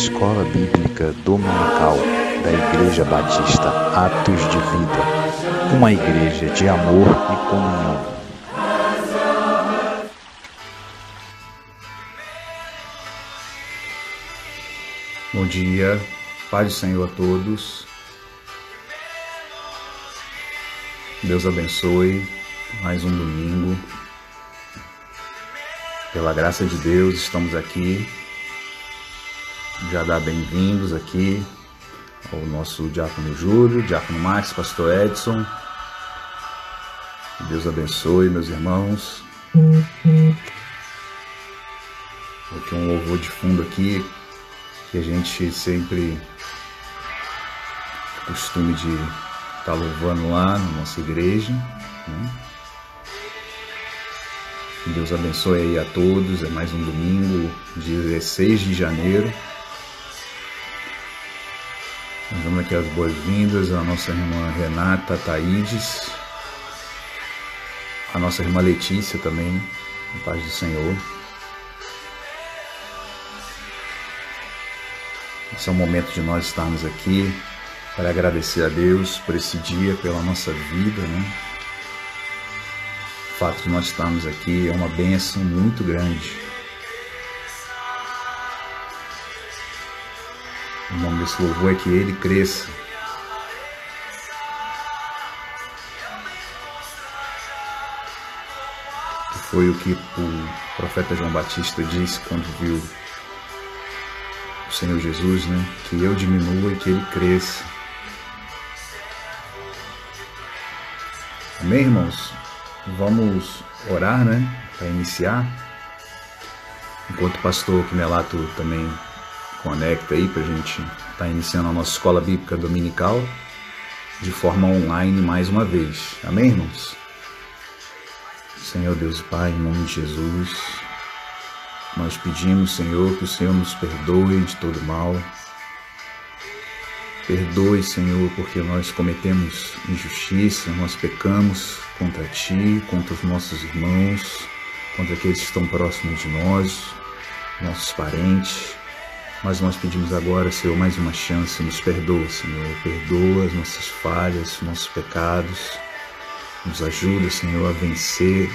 Escola Bíblica Dominical da Igreja Batista Atos de Vida, uma igreja de amor e comunhão. Bom dia, Pai do Senhor a todos. Deus abençoe mais um domingo. Pela graça de Deus, estamos aqui. Já dá bem-vindos aqui ao nosso Diácono Júlio, Diácono Max, Pastor Edson. Deus abençoe, meus irmãos. Aqui um louvor de fundo aqui, que a gente sempre costume de estar tá louvando lá na nossa igreja. Né? Deus abençoe aí a todos. É mais um domingo, 16 de janeiro. Damos aqui as boas-vindas à nossa irmã Renata Taídes, a nossa irmã Letícia também, em paz do Senhor. Esse é o momento de nós estarmos aqui para agradecer a Deus por esse dia, pela nossa vida, né? fato de nós estarmos aqui é uma benção muito grande. O nome desse louvor é que ele cresça. Que foi o que o profeta João Batista disse quando viu o Senhor Jesus, né? Que eu diminua e que ele cresça. Amém, irmãos? Vamos orar, né? Para iniciar. Enquanto o pastor Quimelato também conecta aí para a gente estar tá iniciando a nossa escola bíblica dominical de forma online mais uma vez. Amém, irmãos? Senhor Deus e Pai, em nome de Jesus, nós pedimos, Senhor, que o Senhor nos perdoe de todo mal Perdoe, Senhor, porque nós cometemos injustiça, nós pecamos contra Ti, contra os nossos irmãos, contra aqueles que estão próximos de nós, nossos parentes. Mas nós pedimos agora, Senhor, mais uma chance. Nos perdoa, Senhor. Perdoa as nossas falhas, nossos pecados. Nos ajuda, Senhor, a vencer,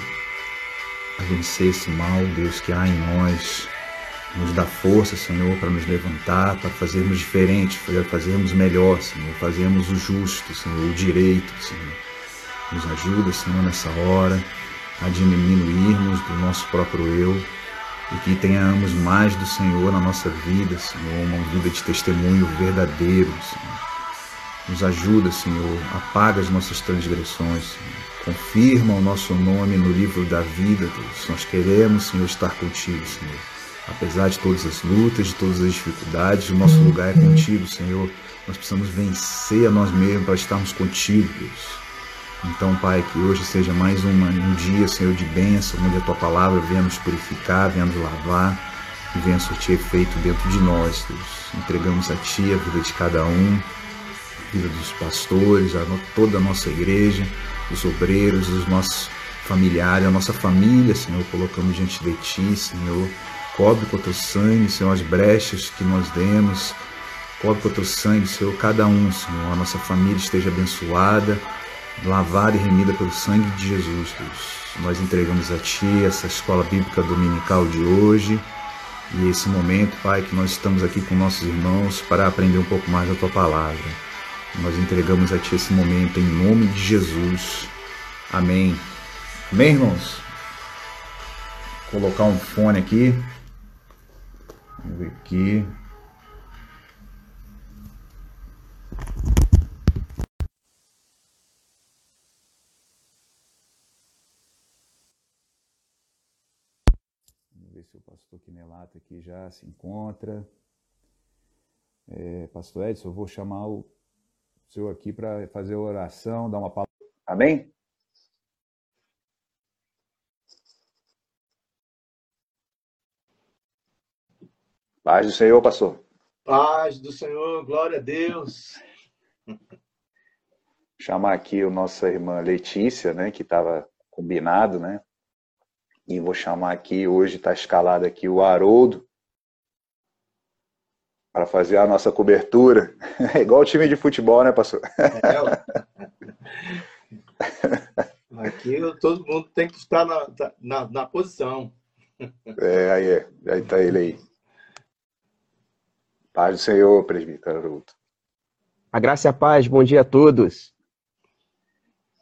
a vencer esse mal, Deus, que há em nós nos dá força, Senhor, para nos levantar, para fazermos diferente, para fazermos melhor, Senhor, fazermos o justo, Senhor, o direito, Senhor. Nos ajuda, Senhor, nessa hora a diminuirmos do nosso próprio eu e que tenhamos mais do Senhor na nossa vida, Senhor, uma vida de testemunho verdadeiro, Senhor. Nos ajuda, Senhor, apaga as nossas transgressões, Senhor. Confirma o nosso nome no livro da vida, Deus. Nós queremos, Senhor, estar contigo, Senhor. Apesar de todas as lutas, de todas as dificuldades, o nosso lugar é contigo, Senhor. Nós precisamos vencer a nós mesmos para estarmos contigo, Deus. Então, Pai, que hoje seja mais um dia, Senhor, de bênção, onde a Tua palavra venha nos purificar, venha nos lavar e venha surtir efeito dentro de nós, Deus. Entregamos a Ti a vida de cada um, a vida dos pastores, a toda a nossa igreja, os obreiros, os nossos familiares, a nossa família, Senhor, colocamos diante de Ti, Senhor Cobre com o teu sangue, Senhor, as brechas que nós demos. Cobre com o teu sangue, Senhor, cada um, Senhor. A nossa família esteja abençoada, lavada e remida pelo sangue de Jesus, Deus. Nós entregamos a Ti essa escola bíblica dominical de hoje e esse momento, Pai, que nós estamos aqui com nossos irmãos para aprender um pouco mais da Tua palavra. Nós entregamos a Ti esse momento em nome de Jesus. Amém. Amém, irmãos? Vou colocar um fone aqui. Vamos ver aqui. Vamos ver se o pastor Quinelato aqui já se encontra. É, pastor Edson, eu vou chamar o senhor aqui para fazer a oração, dar uma palavra. Amém? Paz do Senhor, pastor. Paz do Senhor, glória a Deus. Chamar aqui a nossa irmã Letícia, né, que estava combinado, né? E vou chamar aqui, hoje está escalado aqui o Haroldo. Para fazer a nossa cobertura. É igual o time de futebol, né, pastor? É, aqui todo mundo tem que estar na, tá, na, na posição. É, aí é. Aí tá ele aí. Paz do Senhor, presbítero A graça e a paz, bom dia a todos.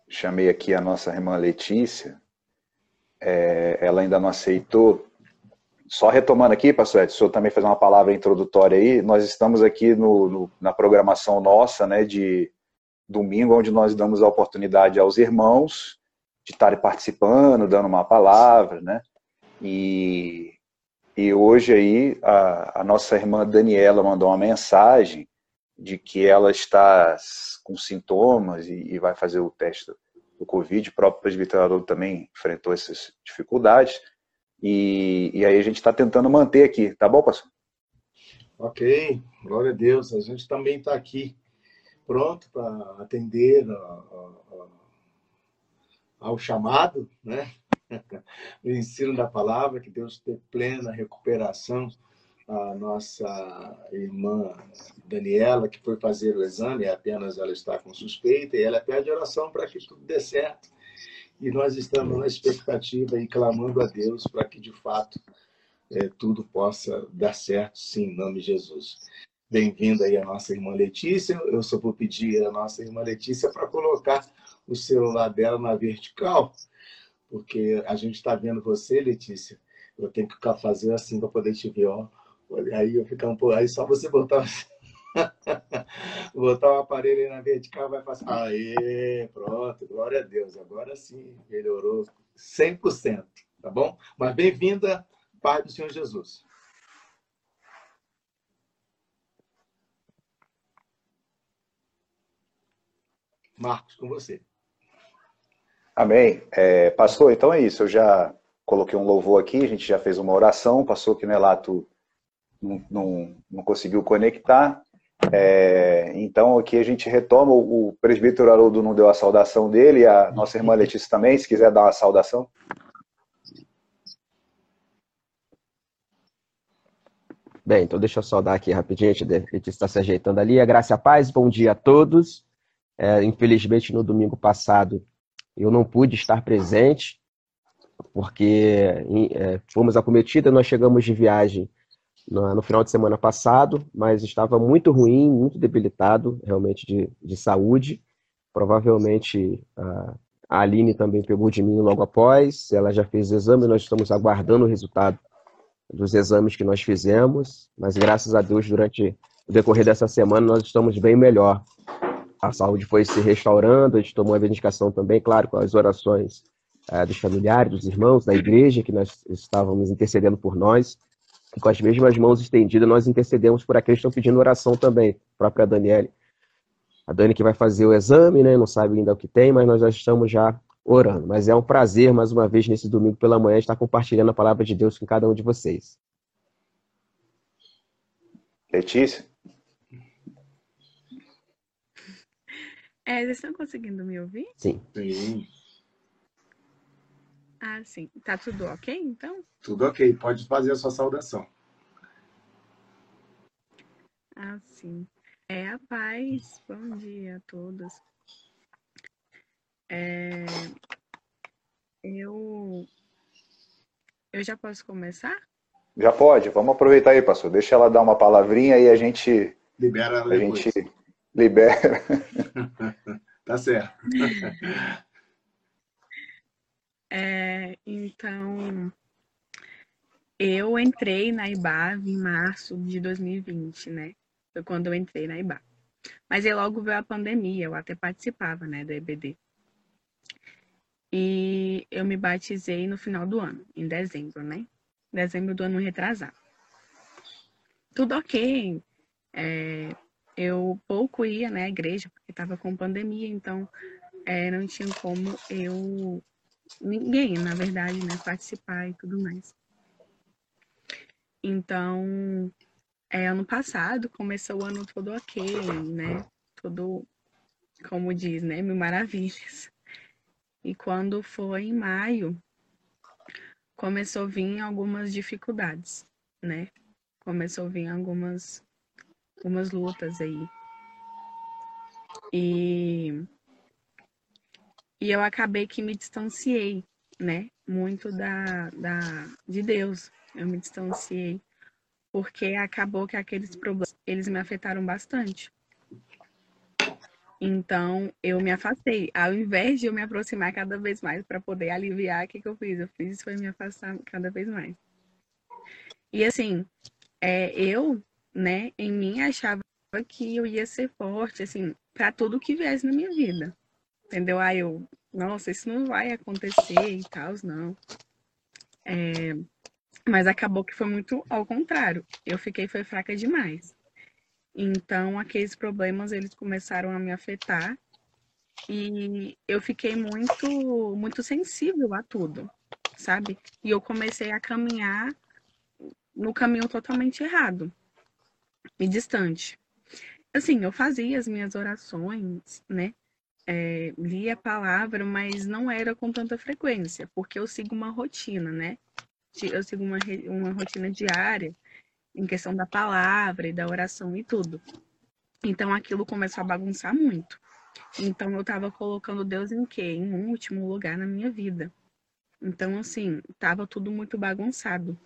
Chamei aqui a nossa irmã Letícia. É, ela ainda não aceitou. Só retomando aqui, pastor Edson, o senhor também fazer uma palavra introdutória aí. Nós estamos aqui no, no, na programação nossa, né, de domingo, onde nós damos a oportunidade aos irmãos de estarem participando, dando uma palavra, né? E e hoje aí a, a, nossa irmã Daniela mandou uma mensagem de que ela está com sintomas e, e vai fazer o teste do Covid. O próprio presbiterador também enfrentou essas dificuldades. E, e aí a gente está tentando manter aqui, tá bom, pastor? Ok, glória a Deus. A gente também está aqui pronto para atender a, a, ao chamado, né? o ensino da palavra, que Deus dê plena recuperação a nossa irmã Daniela, que foi fazer o exame, apenas ela está com suspeita, e ela pede oração para que tudo dê certo. E nós estamos na expectativa e clamando a Deus para que, de fato, é, tudo possa dar certo, sim, em nome de Jesus. Bem-vinda aí a nossa irmã Letícia. Eu só vou pedir a nossa irmã Letícia para colocar o celular dela na vertical porque a gente está vendo você, Letícia. Eu tenho que fazer assim para poder te ver, ó. Aí eu ficar um pouco. Aí só você botar botar o aparelho aí na vertical vai passar. Aê, pronto, glória a Deus. Agora sim, melhorou 100%, tá bom? Mas bem-vinda, Pai do Senhor Jesus. Marcos, com você. Amém. É, pastor, então é isso. Eu já coloquei um louvor aqui, a gente já fez uma oração, passou que Nelato não, não, não conseguiu conectar. É, então aqui a gente retoma, o presbítero Haroldo não deu a saudação dele, a nossa irmã Letícia também, se quiser dar uma saudação. Bem, então deixa eu saudar aqui rapidinho, a gente está se ajeitando ali. A graça e a paz, bom dia a todos. É, infelizmente, no domingo passado, eu não pude estar presente, porque é, fomos acometidas, nós chegamos de viagem no, final de semana passado, mas estava muito ruim, muito debilitado, realmente, de, de saúde. Provavelmente a, Aline também pegou de mim logo após, ela já fez exame, nós estamos aguardando o resultado dos exames que nós fizemos, mas graças a Deus, durante o decorrer dessa semana, nós estamos bem melhor. A saúde foi se restaurando, a gente tomou a dedicação também, claro, com as orações é, dos familiares, dos irmãos, da igreja, que nós estávamos intercedendo por nós, com as mesmas mãos estendidas, nós intercedemos por aqueles que estão pedindo oração também, a própria Daniele. A Dani que vai fazer o exame, né, não sabe ainda o que tem, mas nós já estamos já orando. Mas é um prazer, mais uma vez, nesse domingo pela manhã, estar compartilhando a palavra de Deus com cada um de vocês. Letícia? É, vocês estão conseguindo me ouvir? Sim. Sim. Ah, sim. Tá tudo ok, então? Tudo ok. Pode fazer a sua saudação. Ah, sim. É a paz. Bom dia a todos. É... Eu... Eu já posso começar? Já pode. Vamos aproveitar aí, pastor. Deixa ela dar uma palavrinha e a gente... Libera a gente libera. tá certo. É, então, eu entrei na IBAV em março de 2020, né? Foi quando eu entrei na IBAV. Mas aí logo veio a pandemia, eu até participava, né, do EBD. E eu me batizei no final do ano, em dezembro, né? Dezembro do ano retrasado. Tudo ok. É, eu pouco ia né, igreja, porque estava com pandemia, então é, não tinha como eu, ninguém, na verdade, né, participar e tudo mais. Então, é, ano passado começou o ano todo ok, né? Tudo, como diz, né? Mil maravilhas. E quando foi em maio, começou a vir algumas dificuldades, né? Começou a vir algumas algumas lutas aí. E, e eu acabei que me distanciei, né? Muito da, da, de Deus. Eu me distanciei. Porque acabou que aqueles problemas, eles me afetaram bastante. Então, eu me afastei. Ao invés de eu me aproximar cada vez mais para poder aliviar, o que, que eu fiz? Eu fiz foi me afastar cada vez mais. E assim, é, eu, né, em mim achava que eu ia ser forte, assim, para tudo que viesse na minha vida. Entendeu? Aí eu, nossa, isso não vai acontecer e tal, não. É, mas acabou que foi muito ao contrário. Eu fiquei foi fraca demais. Então, aqueles problemas eles começaram a me afetar e eu fiquei muito muito sensível a tudo, sabe? E eu comecei a caminhar no caminho totalmente errado e distante. Assim, eu fazia as minhas orações, né? É, lia a palavra, mas não era com tanta frequência, porque eu sigo uma rotina, né? Eu sigo uma, uma rotina diária em questão da palavra e da oração e tudo. Então aquilo começou a bagunçar muito. Então eu estava colocando Deus em quê? Em um último lugar na minha vida. Então assim, tava tudo muito bagunçado.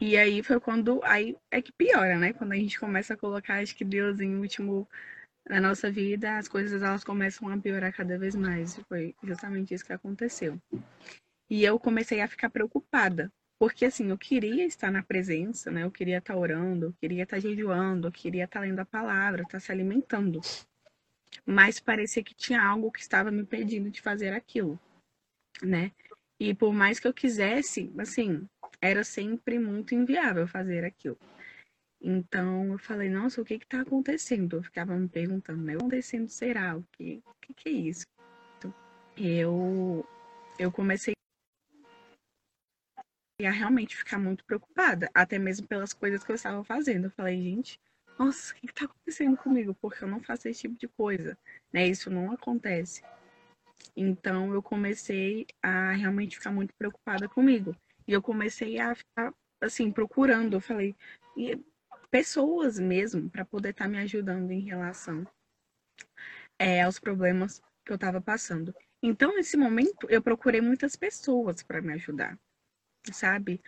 E aí foi quando aí é que piora, né? Quando a gente começa a colocar acho que Deus em último na nossa vida, as coisas elas começam a piorar cada vez mais. Foi justamente isso que aconteceu. E eu comecei a ficar preocupada, porque assim, eu queria estar na presença, né? Eu queria estar orando, eu queria estar jejuando, eu queria estar lendo a palavra, estar se alimentando. Mas parecia que tinha algo que estava me impedindo de fazer aquilo, né? E por mais que eu quisesse, assim, era sempre muito inviável fazer aquilo. Então eu falei, nossa, o que que tá acontecendo? Eu ficava me perguntando, né? O que tá acontecendo será? O que, o que, que é isso? Então, eu, eu comecei a realmente ficar muito preocupada, até mesmo pelas coisas que eu estava fazendo. Eu falei, gente, nossa, o que está acontecendo comigo? Porque eu não faço esse tipo de coisa, né? Isso não acontece. Então eu comecei a realmente ficar muito preocupada comigo. E eu comecei a ficar assim procurando, eu falei, pessoas mesmo para poder estar tá me ajudando em relação é, aos problemas que eu estava passando. Então, nesse momento, eu procurei muitas pessoas para me ajudar sabe?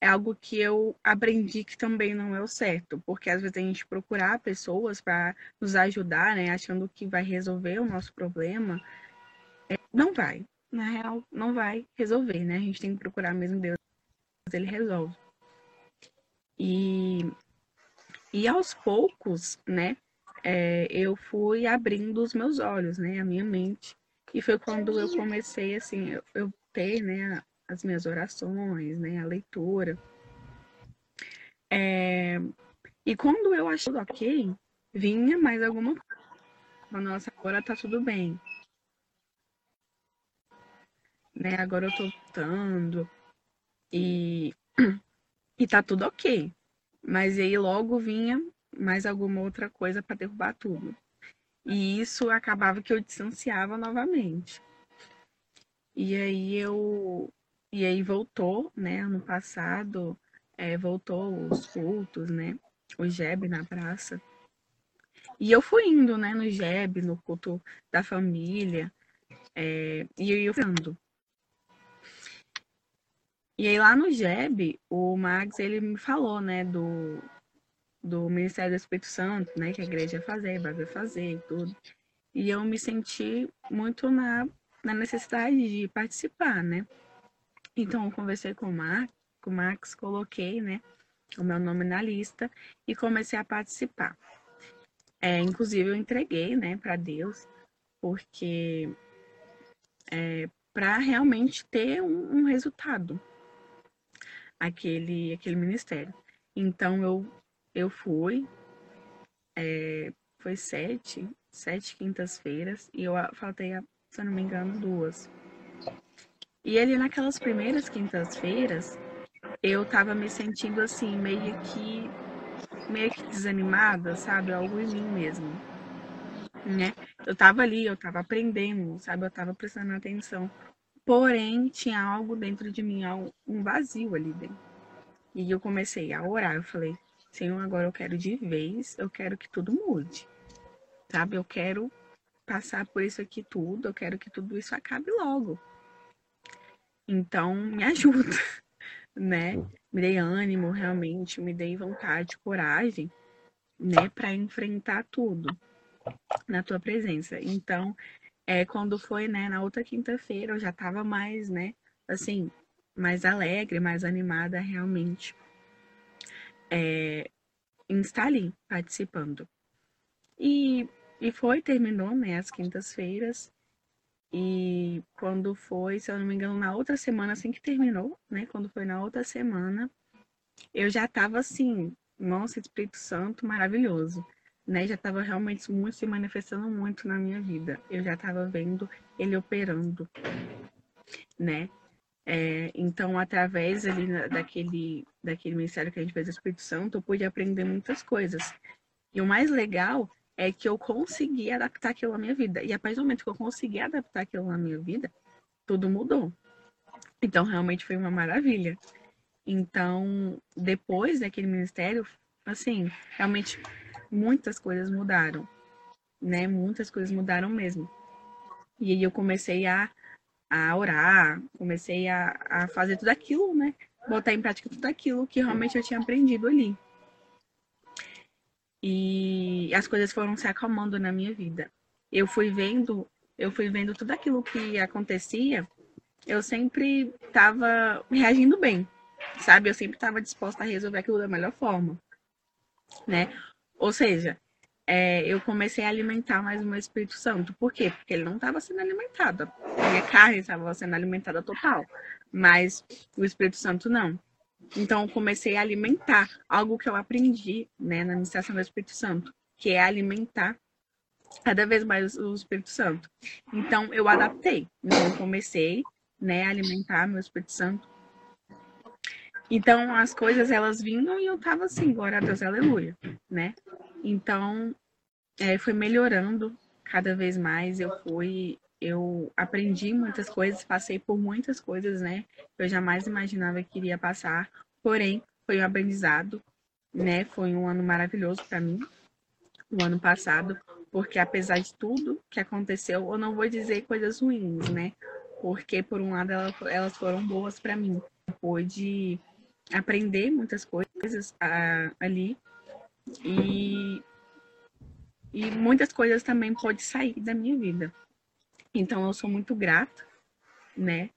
É algo que eu aprendi que também não é o certo, porque às vezes a gente procurar pessoas para nos ajudar, né, achando que vai resolver o nosso problema, é, não vai. Na real, não vai resolver, né? A gente tem que procurar mesmo Deus, ele resolve. E, e aos poucos, né, é, eu fui abrindo os meus olhos, né, a minha mente. E foi quando eu comecei, assim, eu, eu ter, né, as minhas orações, né, a leitura. É... E quando eu achei ok, vinha mais alguma coisa. Nossa, agora tá tudo bem. Né, agora eu tô lutando e, e tá tudo ok. Mas aí logo vinha mais alguma outra coisa para derrubar tudo. E isso acabava que eu distanciava novamente. E aí eu e aí voltou, né, ano passado, é, voltou os cultos, né, o JEB na praça. E eu fui indo, né, no JEB, no culto da família, é, e eu indo. E aí lá no JEB, o Max, ele me falou, né, do, do Ministério do Espírito Santo, né, que a igreja ia fazer, vai fazer e tudo. E eu me senti muito na, na necessidade de participar, né? Então, eu conversei com o, Mar, com o Max, coloquei, né, o meu nome na lista e comecei a participar. É, inclusive, eu entreguei, né, para Deus, porque é, para realmente ter um, um, resultado aquele, aquele ministério. Então, eu, eu fui, é, foi sete, sete quintas-feiras, e eu faltei, se eu não me engano, duas. E ali naquelas primeiras quintas-feiras, eu tava me sentindo assim, meio que meio que desanimada, sabe? Algo em mim mesmo. Né? Eu tava ali, eu tava aprendendo, sabe? Eu tava prestando atenção. Porém, tinha algo dentro de mim, um vazio ali dentro. E eu comecei a orar. Eu falei, Senhor, agora eu quero de vez, eu quero que tudo mude. Sabe? Eu quero passar por isso aqui tudo, eu quero que tudo isso acabe logo. Então, me ajuda, né? Me dei ânimo, realmente, me dei vontade, coragem, né, para enfrentar tudo na tua presença. Então, é, quando foi, né, na outra quinta-feira, eu já tava mais, né, assim, mais alegre, mais animada realmente é, em estar ali participando. E, e foi, terminou, né, as quintas-feiras. E quando foi, se eu não me engano, na outra semana, assim que terminou, né, quando foi na outra semana, eu já tava assim, nossa, Espírito Santo maravilhoso né, já estava realmente muito se manifestando muito na minha vida. Eu já estava vendo ele operando, né? É, então, através ali daquele, daquele ministério que a gente fez do Espírito Santo, eu pude aprender muitas coisas. E o mais legal é que eu consegui adaptar aquilo à minha vida. E a partir do momento que eu consegui adaptar aquilo à minha vida, tudo mudou. Então, realmente foi uma maravilha. Então, depois daquele ministério, assim, realmente muitas coisas mudaram, né? Muitas coisas mudaram mesmo. E aí eu comecei a, a orar, comecei a, a fazer tudo aquilo, né? Botar em prática tudo aquilo que realmente eu tinha aprendido ali. E as coisas foram se acalmando na minha vida. Eu fui vendo, eu fui vendo tudo aquilo que acontecia, eu sempre estava reagindo bem, sabe? Eu sempre estava disposta a resolver aquilo da melhor forma, né? Ou seja, é, eu comecei a alimentar mais o meu Espírito Santo. Por quê? Porque ele não estava sendo alimentado. Minha carne estava sendo alimentada total, mas o Espírito Santo não. Então, eu comecei a alimentar algo que eu aprendi né, na administração do Espírito Santo, que é alimentar cada vez mais o Espírito Santo. Então, eu adaptei. Então, eu comecei né, a alimentar meu Espírito Santo. Então, as coisas, elas vinham e eu tava assim, glória a Deus, aleluia, né? Então, é, foi melhorando cada vez mais. Eu fui, eu aprendi muitas coisas, passei por muitas coisas, né? Eu jamais imaginava que iria passar. Porém, foi um aprendizado, né? Foi um ano maravilhoso para mim, o ano passado, porque apesar de tudo que aconteceu, eu não vou dizer coisas ruins, né? Porque por um lado elas foram boas para mim. Pude aprender muitas coisas ah, ali e, e muitas coisas também pode sair da minha vida. Então eu sou muito grata, né,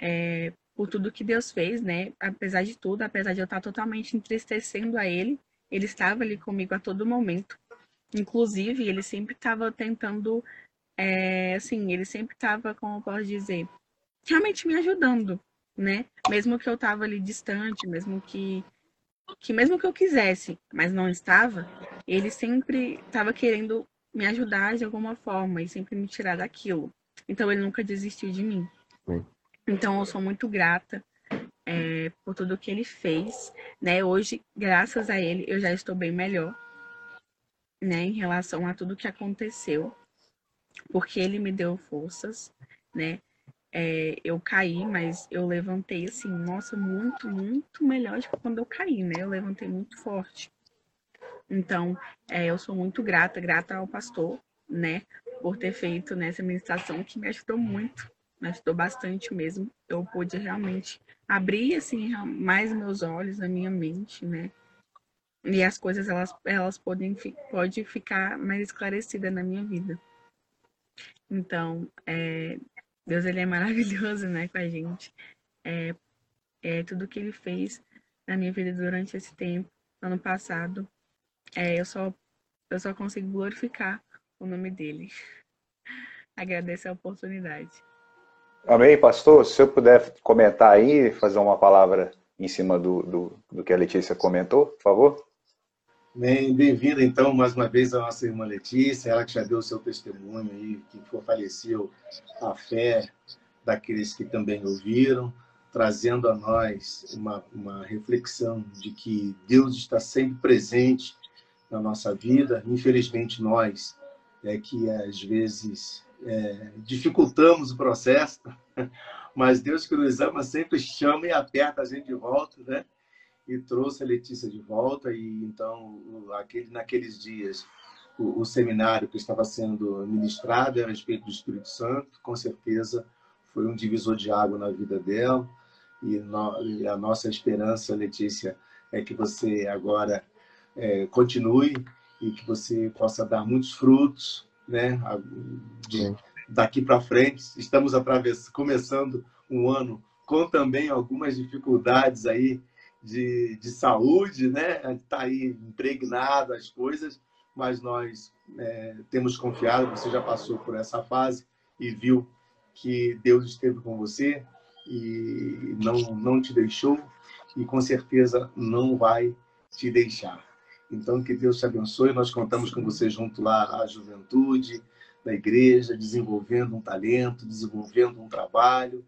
é, por tudo que Deus fez, né, apesar de tudo, apesar de eu estar totalmente entristecendo a Ele, Ele estava ali comigo a todo momento. Inclusive, Ele sempre estava tentando, é, assim, Ele sempre estava, como eu posso dizer, realmente me ajudando, né? Mesmo que eu estava ali distante, mesmo que que mesmo que eu quisesse, mas não estava, ele sempre estava querendo me ajudar de alguma forma e sempre me tirar daquilo. Então ele nunca desistiu de mim. Sim. Então eu sou muito grata é, por tudo que ele fez, né? Hoje, graças a ele, eu já estou bem melhor, né? Em relação a tudo que aconteceu, porque ele me deu forças, né? É, eu caí, mas eu levantei assim, nossa, muito, muito melhor do que quando eu caí, né? Eu levantei muito forte. Então, é, eu sou muito grata, grata ao pastor, né, por ter feito nessa ministração que me ajudou muito, me ajudou bastante mesmo. Eu pude realmente abrir assim mais meus olhos, a minha mente, né? E as coisas elas elas podem pode ficar mais esclarecida na minha vida. Então, é, Deus ele é maravilhoso, né, com a gente. É, é tudo que ele fez na minha vida durante esse tempo, ano passado. É, eu só eu só consigo glorificar o nome dele. Agradeço a oportunidade. Amém, pastor. Se eu puder comentar aí, fazer uma palavra em cima do, do, do que a Letícia comentou, por favor. Bem-vinda, então, mais uma vez, a nossa irmã Letícia, ela que já deu o seu testemunho aí, que fortaleceu a fé daqueles que também ouviram, trazendo a nós uma, uma reflexão de que Deus está sempre presente na nossa vida. Infelizmente, nós é que às vezes é, dificultamos o processo, mas Deus que nos ama sempre chama e aperta a gente de volta, né? E trouxe a Letícia de volta. E então, aquele, naqueles dias, o, o seminário que estava sendo ministrado a respeito do Espírito Santo, com certeza foi um divisor de água na vida dela. E, no, e a nossa esperança, Letícia, é que você agora é, continue e que você possa dar muitos frutos, né? De, daqui para frente, estamos começando um ano com também algumas dificuldades aí de, de saúde, né? Está aí impregnado as coisas, mas nós é, temos confiado, você já passou por essa fase e viu que Deus esteve com você e não, não te deixou e com certeza não vai te deixar. Então, que Deus te abençoe. Nós contamos com você junto lá à juventude, da igreja, desenvolvendo um talento, desenvolvendo um trabalho.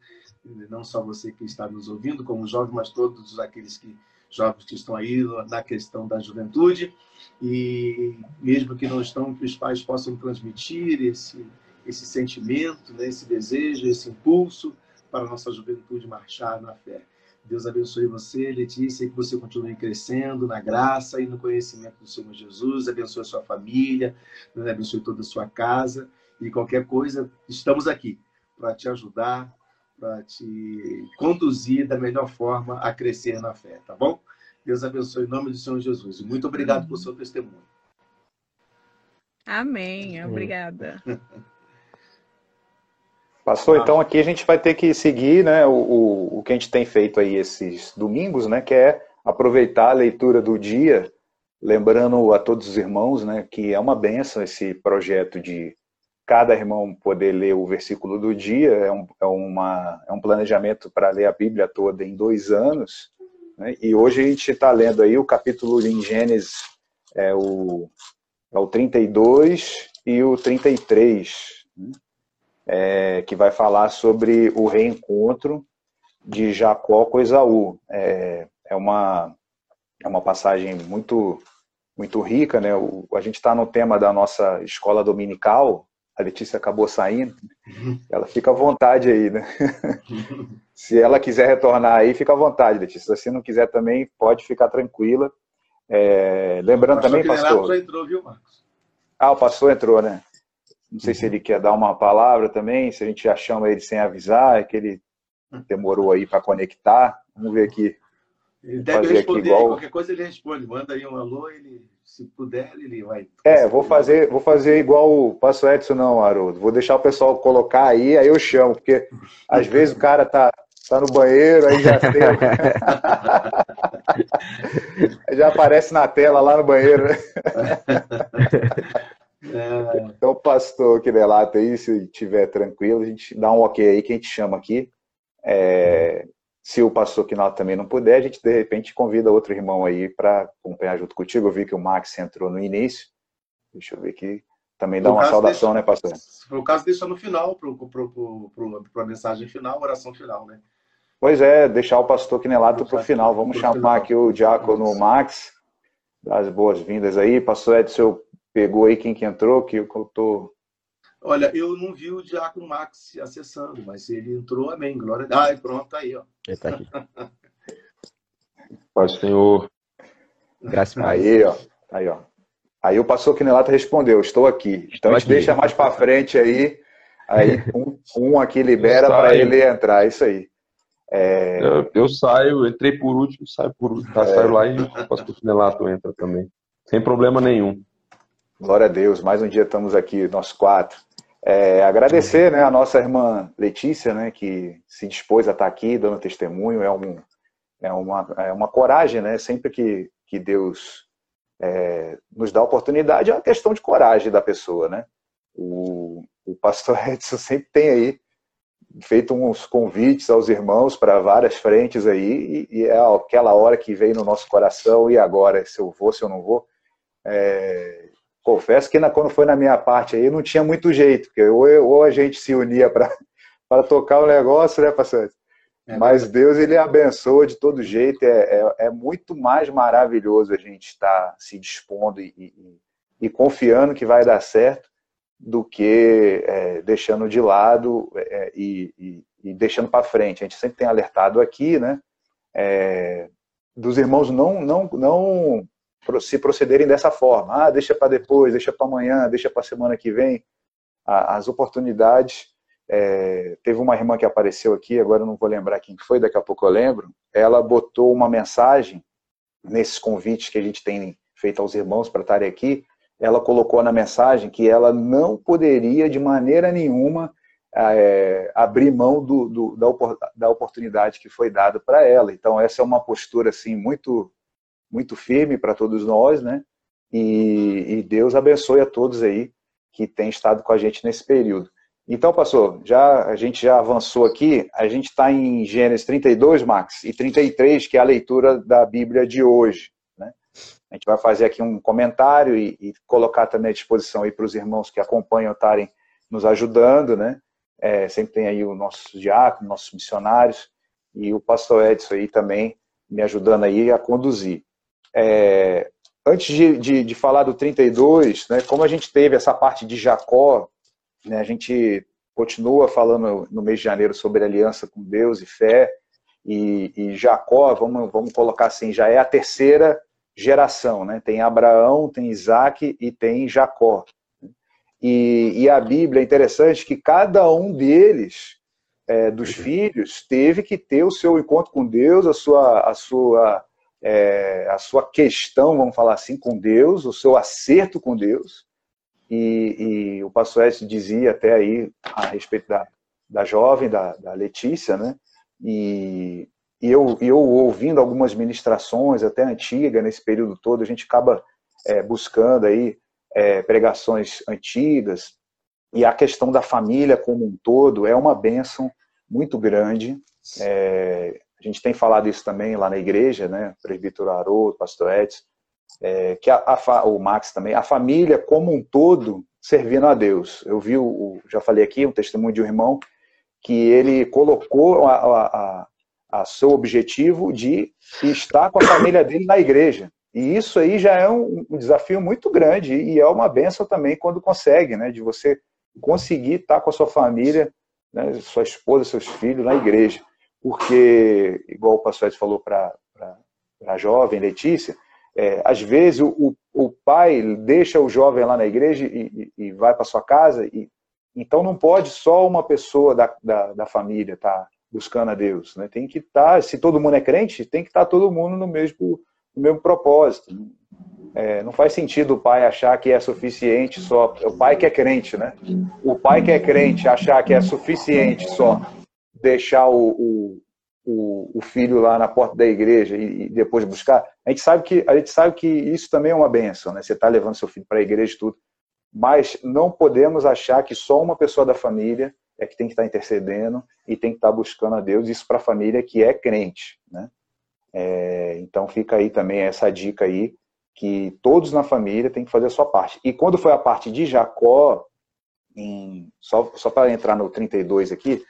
Não só você que está nos ouvindo, como jovem, mas todos aqueles que jovens que estão aí na questão da juventude. E mesmo que não estão, que os pais possam transmitir esse, esse sentimento, né, esse desejo, esse impulso para a nossa juventude marchar na fé. Deus abençoe você, Letícia, que você continue crescendo na graça e no conhecimento do Senhor Jesus. Abençoe a sua família, né? abençoe toda a sua casa. E qualquer coisa, estamos aqui para te ajudar, para te conduzir da melhor forma a crescer na fé, tá bom? Deus abençoe em nome do Senhor Jesus. E muito obrigado por seu testemunho. Amém. Obrigada. Passou, então aqui a gente vai ter que seguir né, o, o, o, que a gente tem feito aí esses domingos, né, que é aproveitar a leitura do dia, lembrando a todos os irmãos né, que é uma benção esse projeto de cada irmão poder ler o versículo do dia, é um, é uma, é um planejamento para ler a Bíblia toda em dois anos, né, e hoje a gente está lendo aí o capítulo em Gênesis, é o, é o 32 e o 33, né? é, que vai falar sobre o reencontro de Jacó com Esaú. É, é, uma, é uma passagem muito, muito rica, né? O, a gente está no tema da nossa escola dominical, a Letícia acabou saindo, ela fica à vontade aí, né? Se ela quiser retornar aí, fica à vontade, Letícia. Se não quiser também, pode ficar tranquila. É, lembrando também, pastor. Já entrou, viu, Marcos? Ah, o pastor entrou, né? Não sei uhum. se ele quer dar uma palavra também, se a gente já chama ele sem avisar, é que ele demorou aí para conectar. Vamos ver aqui. Ele deve responder, igual... qualquer coisa ele responde. Manda aí um alô, ele, se puder, ele vai. É, vou fazer, vou fazer igual o Passo Edson, não, Haroldo. Vou deixar o pessoal colocar aí, aí eu chamo, porque às vezes o cara tá, tá no banheiro, aí já tem. já aparece na tela lá no banheiro, né? É... Então, pastor que relata aí, se estiver tranquilo, a gente dá um ok aí que a gente chama aqui. É... Se o pastor Quinaldo também não puder, a gente de repente convida outro irmão aí para acompanhar junto contigo. Eu vi que o Max entrou no início. Deixa eu ver aqui. Também dá uma saudação, deixa, né, pastor? Se for o caso, deixa no final, para a mensagem final, oração final, né? Pois é, deixar o pastor Quinelato para o final. Vamos chamar final. aqui o diácono Max. Dar as boas-vindas aí. Pastor Edson, pegou aí quem que entrou, que eu tô. Olha, eu não vi o Diácono Max acessando, mas ele entrou, amém. Glória a Deus. Ah, pronto, aí, ó. Ele tá aqui. Paz, Senhor. Graças a Aí, ó. Aí, ó. Aí o pastor Quinelato respondeu, estou aqui. Então estou a gente aqui. deixa mais para frente aí. Aí um, um aqui libera para ele entrar, isso aí. É... Eu, eu, saio, entrei por último, saio por último, tá, é... saio lá e o pastor Quinelato entra também. Sem problema nenhum. Glória a Deus, mais um dia estamos aqui, nós quatro. É, agradecer né, a nossa irmã Letícia, né, que se dispôs a estar aqui dando testemunho, é, um, é, uma, é uma coragem, né? Sempre que, que Deus é, nos dá oportunidade, é uma questão de coragem da pessoa, né? O, o pastor Edson sempre tem aí feito uns convites aos irmãos para várias frentes aí, e, e, é aquela hora que vem no nosso coração, e agora, se eu vou, se eu não vou. É, confesso que na, quando foi na minha parte aí não tinha muito jeito, porque ou, ou a gente se unia para tocar o negócio, né, pastor? É Mas Deus ele abençoa de todo jeito, é, é, é, muito mais maravilhoso a gente estar se dispondo e, e, e confiando que vai dar certo do que é, deixando de lado é, e, e, deixando para frente. A gente sempre tem alertado aqui, né? É, dos irmãos não, não, não se procederem dessa forma. Ah, deixa para depois, deixa para amanhã, deixa para semana que vem. As oportunidades. É, teve uma irmã que apareceu aqui, agora eu não vou lembrar quem foi, daqui a pouco eu lembro. Ela botou uma mensagem nesses convites que a gente tem feito aos irmãos para estarem aqui. Ela colocou na mensagem que ela não poderia, de maneira nenhuma, é, abrir mão do, do, da, da, oportunidade que foi dada para ela. Então essa é uma postura assim muito muito firme para todos nós, né? E, e, Deus abençoe a todos aí que têm estado com a gente nesse período. Então, pastor, já a gente já avançou aqui. A gente está em Gênesis 32, Max, e 33, que é a leitura da Bíblia de hoje. Né? A gente vai fazer aqui um comentário e, e colocar também à disposição aí para os irmãos que acompanham estarem nos ajudando, né? É, sempre tem aí o nosso diácono, nossos missionários, e o pastor Edson aí também me ajudando aí a conduzir. É, antes de, de, de, falar do 32, né, como a gente teve essa parte de Jacó, né, a gente continua falando no mês de janeiro sobre aliança com Deus e fé, e, e Jacó, vamos, vamos colocar assim, já é a terceira geração, né? Tem Abraão, tem Isaac e tem Jacó. E, e a Bíblia é interessante que cada um deles, é, dos filhos, teve que ter o seu encontro com Deus, a sua, a sua, é, a sua questão, vamos falar assim, com Deus, o seu acerto com Deus. E, e o pastor S dizia até aí a respeito da, da jovem, da, da Letícia, né? E, e eu, eu ouvindo algumas ministrações, até antiga, nesse período todo, a gente acaba é, buscando aí é, pregações antigas, e a questão da família como um todo é uma bênção muito grande. É, a gente tem falado isso também lá na igreja, né? O presbítero Haroldo, pastor Edson, é, que a, a, o Max também, a família como um todo servindo a Deus. Eu vi, o, já falei aqui, um testemunho de um irmão que ele colocou a, a, seu objetivo de estar com a família dele na igreja. E isso aí já é um, um desafio muito grande e é uma benção também quando consegue, né? De você conseguir estar com a sua família, né, sua esposa, seus filhos na igreja. Porque, igual o Ed falou para a jovem Letícia, é, às vezes o, o, pai deixa o jovem lá na igreja e, e, e vai para sua casa, e então não pode só uma pessoa da, da, da família estar tá buscando a Deus. Né? Tem que estar, tá, se todo mundo é crente, tem que estar tá todo mundo no mesmo o mesmo propósito. É, não faz sentido o pai achar que é suficiente só. O pai que é crente, né? O pai que é crente achar que é suficiente só deixar o, o, o, filho lá na porta da igreja e, e, depois buscar. A gente sabe que a gente sabe que isso também é uma benção, né? Você está levando seu filho para a igreja e tudo. Mas não podemos achar que só uma pessoa da família é que tem que estar tá intercedendo e tem que estar tá buscando a Deus. Isso para a família que é crente, né? É, então fica aí também essa dica aí, que todos na família têm que fazer a sua parte. E quando foi a parte de Jacó, em, só, só para entrar no 32 aqui,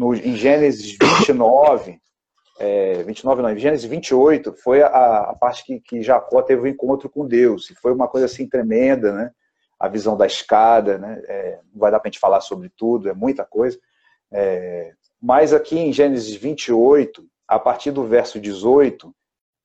no, em Gênesis 29, é, 29 não, em Gênesis 28, foi a, a parte que, que Jacó teve o um encontro com Deus, e foi uma coisa assim tremenda, né? A visão da escada, né? É, não vai dar para a gente falar sobre tudo, é muita coisa. É, mas aqui em Gênesis 28, a partir do verso 18,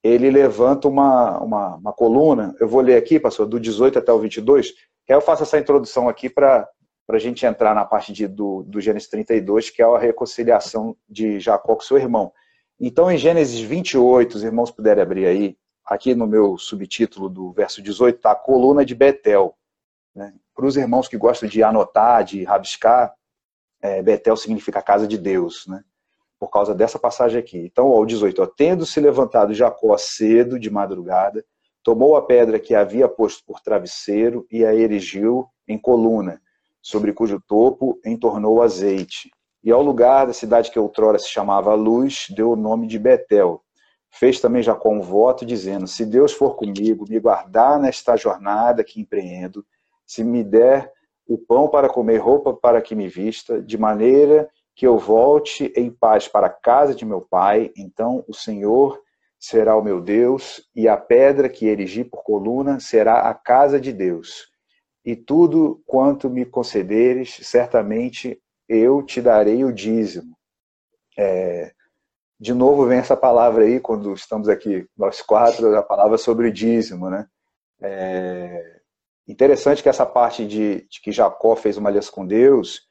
ele levanta uma, uma, uma, coluna. Eu vou ler aqui, pastor, do 18 até o 22, que aí eu faço essa introdução aqui para a gente entrar na parte de, do, do Gênesis 32, que é a reconciliação de Jacó com seu irmão. Então, em Gênesis 28, os irmãos puderem abrir aí, aqui no meu subtítulo do verso 18, está a coluna de Betel. Né? Para os irmãos que gostam de anotar, de rabiscar, é, Betel significa casa de Deus. Né? por causa dessa passagem aqui. Então, ao 18, ó, tendo se levantado Jacó cedo, de madrugada, tomou a pedra que havia posto por travesseiro e a erigiu em coluna, sobre cujo topo entornou azeite. E ao lugar da cidade que outrora se chamava Luz, deu o nome de Betel. Fez também Jacó um voto, dizendo: Se Deus for comigo, me guardar nesta jornada que empreendo, se me der o pão para comer, roupa para que me vista, de maneira que eu volte em paz para a casa de meu pai, então o Senhor será o meu Deus, e a pedra que erigi por coluna será a casa de Deus. E tudo quanto me concederes, certamente eu te darei o dízimo. É, de novo vem essa palavra aí, quando estamos aqui, nós quatro, a palavra sobre o dízimo, né? É interessante que essa parte de, de que Jacó fez uma aliança com Deus,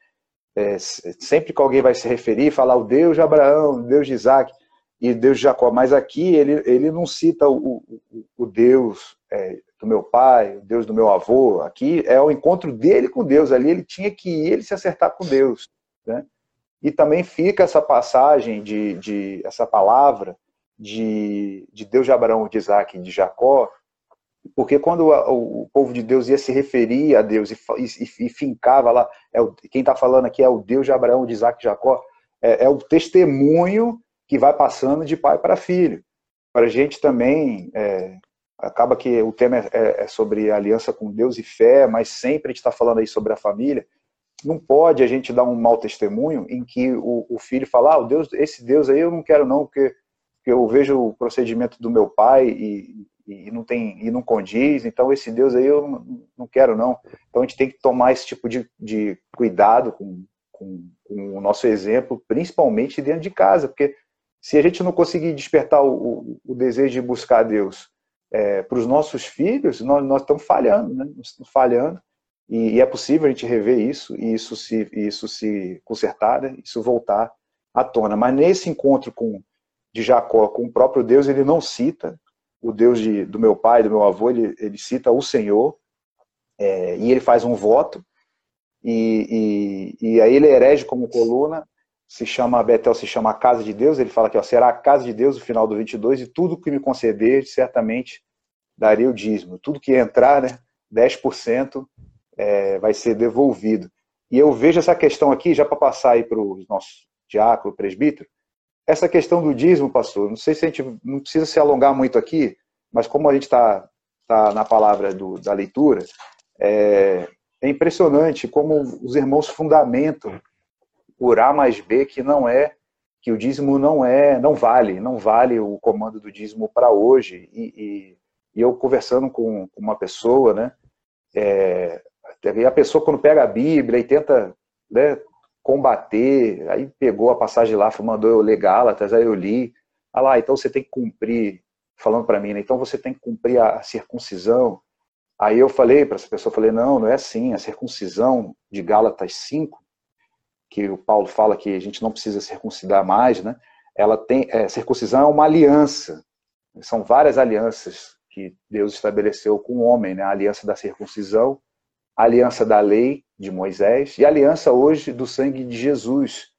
é, sempre que alguém vai se referir, falar o Deus de Abraão, o Deus de Isaac e Deus de Jacó, mas aqui ele, ele não cita o, o, o Deus é, do meu pai, o Deus do meu avô, aqui é o encontro dele com Deus, ali ele tinha que ir, ele se acertar com Deus, né? E também fica essa passagem de, de essa palavra de, de Deus de Abraão, de Isaac e de Jacó, porque quando o, povo de Deus ia se referir a Deus e, e, e fincava lá, é o, quem está falando aqui é o Deus de Abraão, de Isaac e Jacó, é, é o testemunho que vai passando de pai para filho. Para a gente também, é, acaba que o tema é, é, é, sobre aliança com Deus e fé, mas sempre a gente está falando aí sobre a família. Não pode a gente dar um mau testemunho em que o, o filho fala, ah, o Deus, esse Deus aí eu não quero não, porque, porque eu vejo o procedimento do meu pai e, e não tem e não condiz, então esse Deus aí eu não, quero não. Então a gente tem que tomar esse tipo de, de cuidado com, com, com, o nosso exemplo, principalmente dentro de casa, porque se a gente não conseguir despertar o, o, o desejo de buscar Deus é, para os nossos filhos, nós, nós estamos falhando, né? Estamos falhando. E, e, é possível a gente rever isso e isso se, isso se consertar, né? isso voltar à tona. Mas nesse encontro com de Jacó com o próprio Deus, ele não cita o Deus de, do meu pai, do meu avô, ele, ele cita o Senhor, é, e ele faz um voto, e, e, e, aí ele herege como coluna, se chama, Betel se chama a casa de Deus, ele fala que ó, será a casa de Deus no final do 22, e tudo que me conceder, certamente daria o dízimo. Tudo que entrar, né, 10% é, vai ser devolvido. E eu vejo essa questão aqui, já para passar aí para o nosso diácono, presbítero, essa questão do dízimo, pastor, não sei se a gente não precisa se alongar muito aqui, mas como a gente está tá na palavra do, da leitura, é, é impressionante como os irmãos fundamentam por A mais B que não é que o dízimo não é, não vale, não vale o comando do dízimo para hoje. E, e, e, eu conversando com, uma pessoa, né, é, a pessoa quando pega a Bíblia e tenta né, combater, aí pegou a passagem lá, mandou eu ler Gálatas, aí eu li, ah lá, então você tem que cumprir, falando para mim, né, então você tem que cumprir a circuncisão. Aí eu falei para essa pessoa, falei, não, não é assim, a circuncisão de Gálatas 5, que o Paulo fala que a gente não precisa circuncidar mais, né? Ela tem, é, circuncisão é uma aliança, são várias alianças que Deus estabeleceu com o homem, né? A aliança da circuncisão, a aliança da lei de Moisés e a aliança hoje do sangue de Jesus,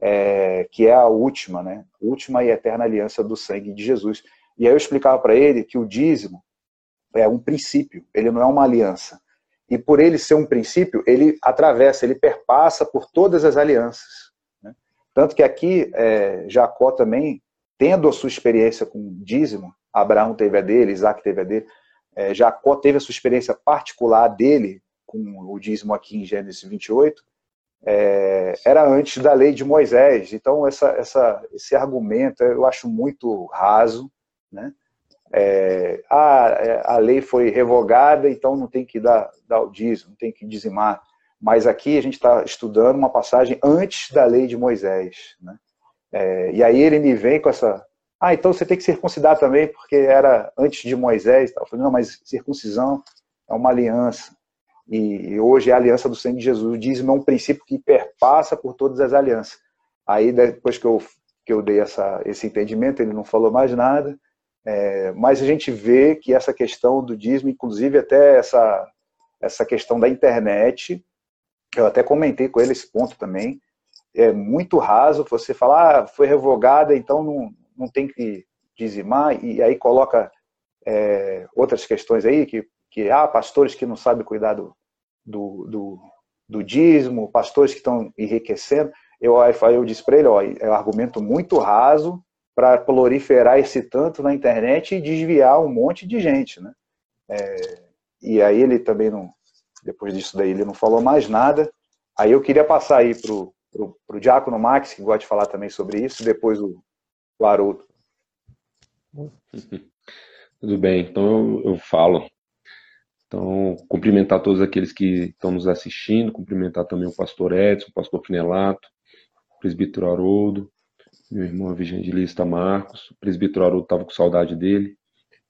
é, que é a última, né? Última e eterna aliança do sangue de Jesus. E aí eu explicava para ele que o dízimo é um princípio, ele não é uma aliança. E por ele ser um princípio, ele atravessa, ele perpassa por todas as alianças. Né? Tanto que aqui, é, Jacó também, tendo a sua experiência com dízimo, Abraão teve a dele, Isaac teve a dele, é, Jacó teve a sua experiência particular dele com o dízimo aqui em Gênesis 28, é, era antes da lei de Moisés. Então, essa, essa, esse argumento eu acho muito raso. Né? É, a, é, a lei foi revogada, então não tem que dar, dar o dízimo, não tem que dizimar. Mas aqui a gente está estudando uma passagem antes da lei de Moisés. Né? É, e aí ele me vem com essa. Ah, então você tem que circuncidar também, porque era antes de Moisés. Eu falei, não, mas circuncisão é uma aliança. E hoje é a aliança do sangue de Jesus. O dízimo é um princípio que perpassa por todas as alianças. Aí, depois que eu, que eu dei essa, esse entendimento, ele não falou mais nada. É, mas a gente vê que essa questão do dízimo, inclusive até essa, essa questão da internet, eu até comentei com ele esse ponto também, é muito raso você falar, ah, foi revogada, então não, não tem que dizimar, e aí coloca é, outras questões aí, que que há pastores que não sabem cuidar do, do, do, do dízimo, pastores que estão enriquecendo. Eu, eu disse para ele, ó, é um argumento muito raso para proliferar esse tanto na internet e desviar um monte de gente, né? É, e aí ele também não, depois disso daí ele não falou mais nada. Aí eu queria passar aí pro, pro, pro Diácono Max, que gosta de falar também sobre isso, depois o, o Haroldo. Tudo bem, então eu, eu falo. Então, cumprimentar todos aqueles que estão nos assistindo, cumprimentar também o pastor Edson, o pastor Finelato, o presbítero Haroldo, meu irmão evangelista Marcos, o presbítero Haroldo estava com saudade dele.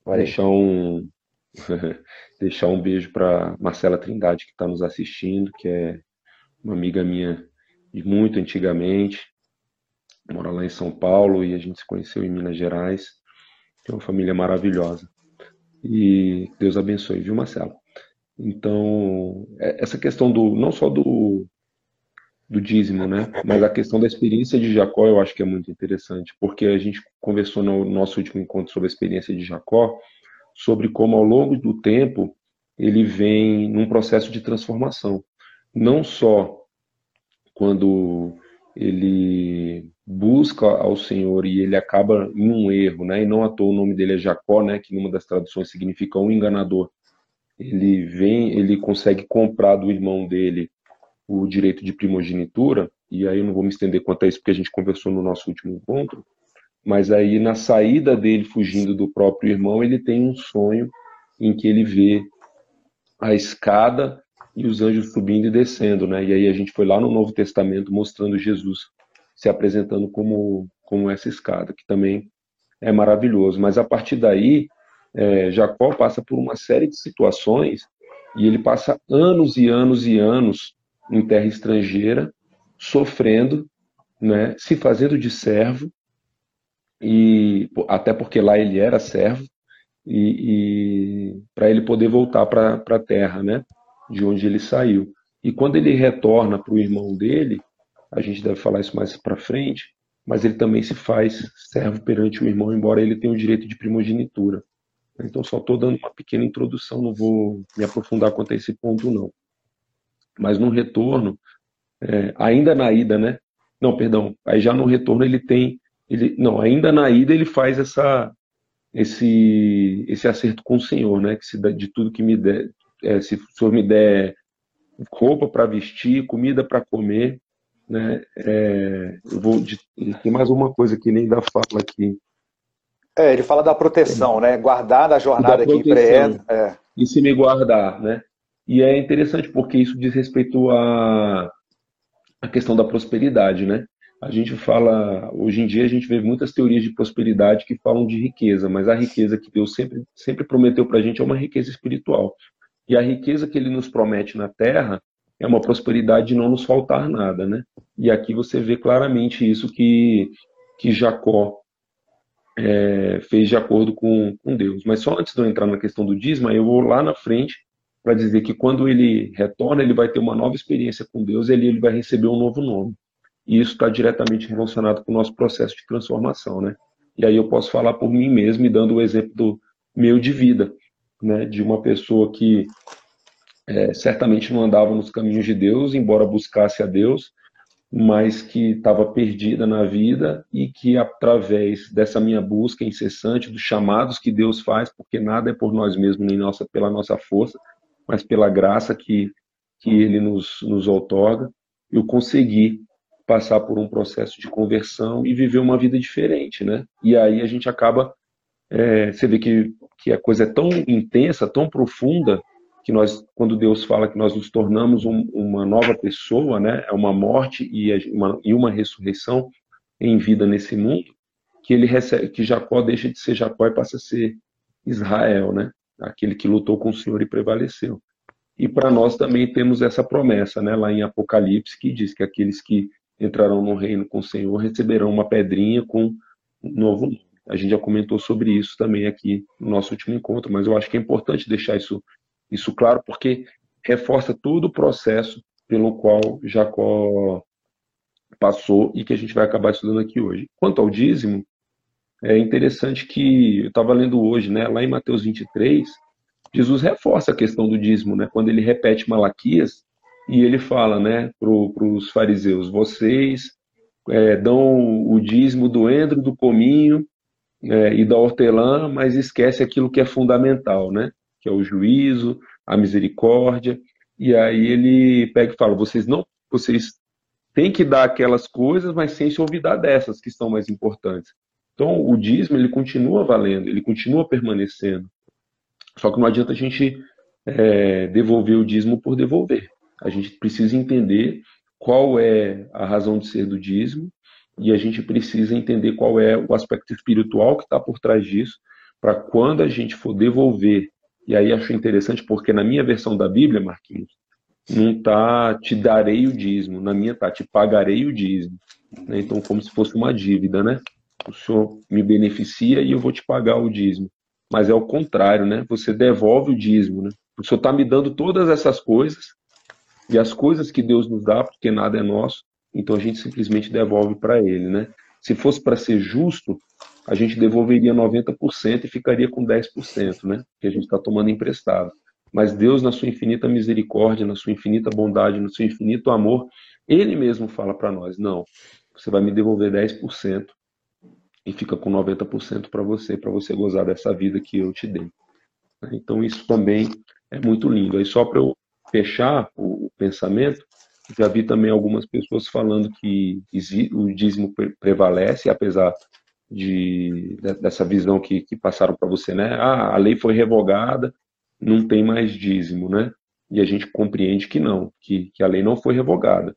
Deixar um, deixar um beijo para Marcela Trindade, que está nos assistindo, que é uma amiga minha de muito antigamente, mora lá em São Paulo e a gente se conheceu em Minas Gerais. É uma família maravilhosa. E Deus abençoe, viu, Marcelo? Então, é, essa questão do não só do do dízimo, né? Mas a questão da experiência de Jacó eu acho que é muito interessante, porque a gente conversou no nosso último encontro sobre a experiência de Jacó, sobre como ao longo do tempo ele vem num processo de transformação. Não só quando ele busca ao Senhor e ele acaba em um erro, né? E não à toa o nome dele é Jacó, né? Que numa das traduções significa um enganador. Ele vem, ele consegue comprar do irmão dele o direito de primogenitura, e aí eu não vou me estender quanto a isso porque a gente conversou no nosso último encontro, mas aí na saída dele fugindo do próprio irmão, ele tem um sonho em que ele vê a escada e os anjos subindo e descendo, né? E aí a gente foi lá no Novo Testamento mostrando Jesus se apresentando como, como essa escada, que também é maravilhoso. Mas a partir daí, é, Jacó passa por uma série de situações e ele passa anos e anos e anos em terra estrangeira, sofrendo, né, se fazendo de servo, e até porque lá ele era servo, e, e para ele poder voltar para a terra, né, de onde ele saiu. E quando ele retorna para o irmão dele, a gente deve falar isso mais para frente, mas ele também se faz servo perante o irmão, embora ele tenha o direito de primogenitura. Então, só estou dando uma pequena introdução, não vou me aprofundar quanto a esse ponto, não. Mas no retorno, é, ainda na ida, né? Não, perdão, aí já no retorno ele tem, ele, não, ainda na ida ele faz essa, esse, esse acerto com o Senhor, né? Que se de tudo que me der, é, se o Senhor me der roupa para vestir, comida para comer, né? É, eu vou de, tem mais uma coisa que nem dá fala aqui. É, ele fala da proteção, é. né? Guardar na jornada da que empreende. É. E se me guardar, né? E é interessante porque isso diz respeito à, à questão da prosperidade, né? A gente fala, hoje em dia a gente vê muitas teorias de prosperidade que falam de riqueza, mas a riqueza que Deus sempre, sempre prometeu para a gente é uma riqueza espiritual. E a riqueza que ele nos promete na terra é uma prosperidade de não nos faltar nada, né? E aqui você vê claramente isso que, que Jacó é, fez de acordo com, com Deus. Mas só antes de eu entrar na questão do dízimo, eu vou lá na frente para dizer que quando ele retorna, ele vai ter uma nova experiência com Deus ele, ele vai receber um novo nome. E isso está diretamente relacionado com o nosso processo de transformação, né? E aí eu posso falar por mim mesmo, e dando o exemplo do meu de vida, né? De uma pessoa que é, certamente não andava nos caminhos de Deus, embora buscasse a Deus, mas que estava perdida na vida e que através dessa minha busca incessante, dos chamados que Deus faz, porque nada é por nós mesmos nem nossa, pela nossa força, mas pela graça que, que Ele nos, nos outorga, eu consegui passar por um processo de conversão e viver uma vida diferente, né? E aí a gente acaba, é, você vê que, que a coisa é tão intensa, tão profunda, que nós, quando Deus fala que nós nos tornamos um, uma nova pessoa, né? É uma morte e uma, e uma ressurreição em vida nesse mundo, que ele recebe, que Jacó deixa de ser Jacó e passa a ser Israel, né? Aquele que lutou com o Senhor e prevaleceu. E para nós também temos essa promessa, né, lá em Apocalipse, que diz que aqueles que entrarão no reino com o Senhor receberão uma pedrinha com um novo nome. A gente já comentou sobre isso também aqui no nosso último encontro, mas eu acho que é importante deixar isso, isso claro, porque reforça todo o processo pelo qual Jacó passou e que a gente vai acabar estudando aqui hoje. Quanto ao dízimo, é interessante que eu estava lendo hoje, né, lá em Mateus 23, Jesus reforça a questão do dízimo, né, quando ele repete Malaquias e ele fala, né, para os fariseus: vocês é, dão o dízimo do endro, do cominho é, e da hortelã, mas esquece aquilo que é fundamental, né, que é o juízo, a misericórdia. E aí ele pega e fala: vocês não, vocês têm que dar aquelas coisas, mas sem se olvidar dessas que são mais importantes. Então, o dízimo ele continua valendo, ele continua permanecendo. Só que não adianta a gente é, devolver o dízimo por devolver. A gente precisa entender qual é a razão de ser do dízimo e a gente precisa entender qual é o aspecto espiritual que está por trás disso, para quando a gente for devolver. E aí acho interessante porque na minha versão da Bíblia, Marquinhos, não tá te darei o dízimo, na minha tá te pagarei o dízimo. Né? Então, como se fosse uma dívida, né? O senhor me beneficia e eu vou te pagar o dízimo. Mas é o contrário, né? Você devolve o dízimo, né? O senhor está me dando todas essas coisas e as coisas que Deus nos dá, porque nada é nosso, então a gente simplesmente devolve para Ele, né? Se fosse para ser justo, a gente devolveria 90% e ficaria com 10%, né? Que a gente está tomando emprestado. Mas Deus, na sua infinita misericórdia, na sua infinita bondade, no seu infinito amor, Ele mesmo fala para nós: não, você vai me devolver 10% e fica com 90% para você, para você gozar dessa vida que eu te dei. Então isso também é muito lindo. Aí só para eu fechar o pensamento, já vi também algumas pessoas falando que o dízimo prevalece, apesar de, dessa visão que, que passaram para você, né? Ah, a lei foi revogada, não tem mais dízimo, né? E a gente compreende que não, que, que a lei não foi revogada,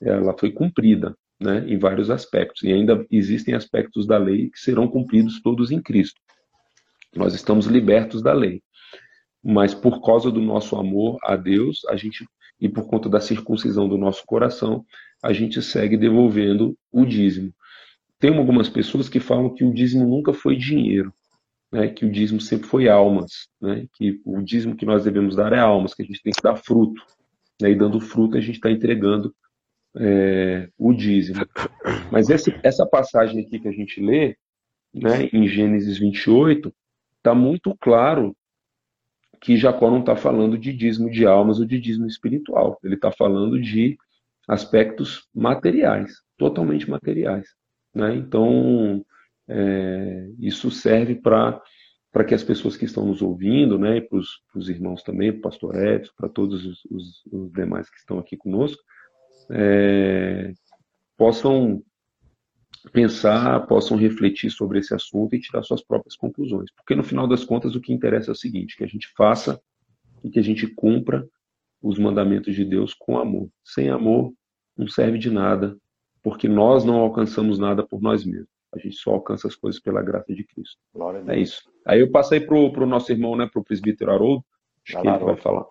ela foi cumprida, né? Em vários aspectos e ainda existem aspectos da lei que serão cumpridos todos em Cristo. Nós estamos libertos da lei, mas por causa do nosso amor a Deus, a gente e por conta da circuncisão do nosso coração, a gente segue devolvendo o dízimo. Tem algumas pessoas que falam que o dízimo nunca foi dinheiro, né, que o dízimo sempre foi almas, né, que o dízimo que nós devemos dar é almas, que a gente tem que dar fruto. Né, e dando fruto, a gente está entregando é, o dízimo. Mas essa, essa passagem aqui que a gente lê, né, em Gênesis 28, está muito claro que Jacó não está falando de dízimo de almas ou de dízimo espiritual. Ele está falando de aspectos materiais, totalmente materiais. Né? Então, é, isso serve para para que as pessoas que estão nos ouvindo, né, para os irmãos também, para o pastor Edson, para todos os, os, os, demais que estão aqui conosco, é, possam pensar, possam refletir sobre esse assunto e tirar suas próprias conclusões. Porque no final das contas o que interessa é o seguinte, que a gente faça e que a gente cumpra os mandamentos de Deus com amor. Sem amor não serve de nada, porque nós não alcançamos nada por nós mesmos. A gente só alcança as coisas pela graça de Cristo. É isso. Aí eu passei para o nosso irmão, né, para o presbítero Haroldo, acho que ele vai falar.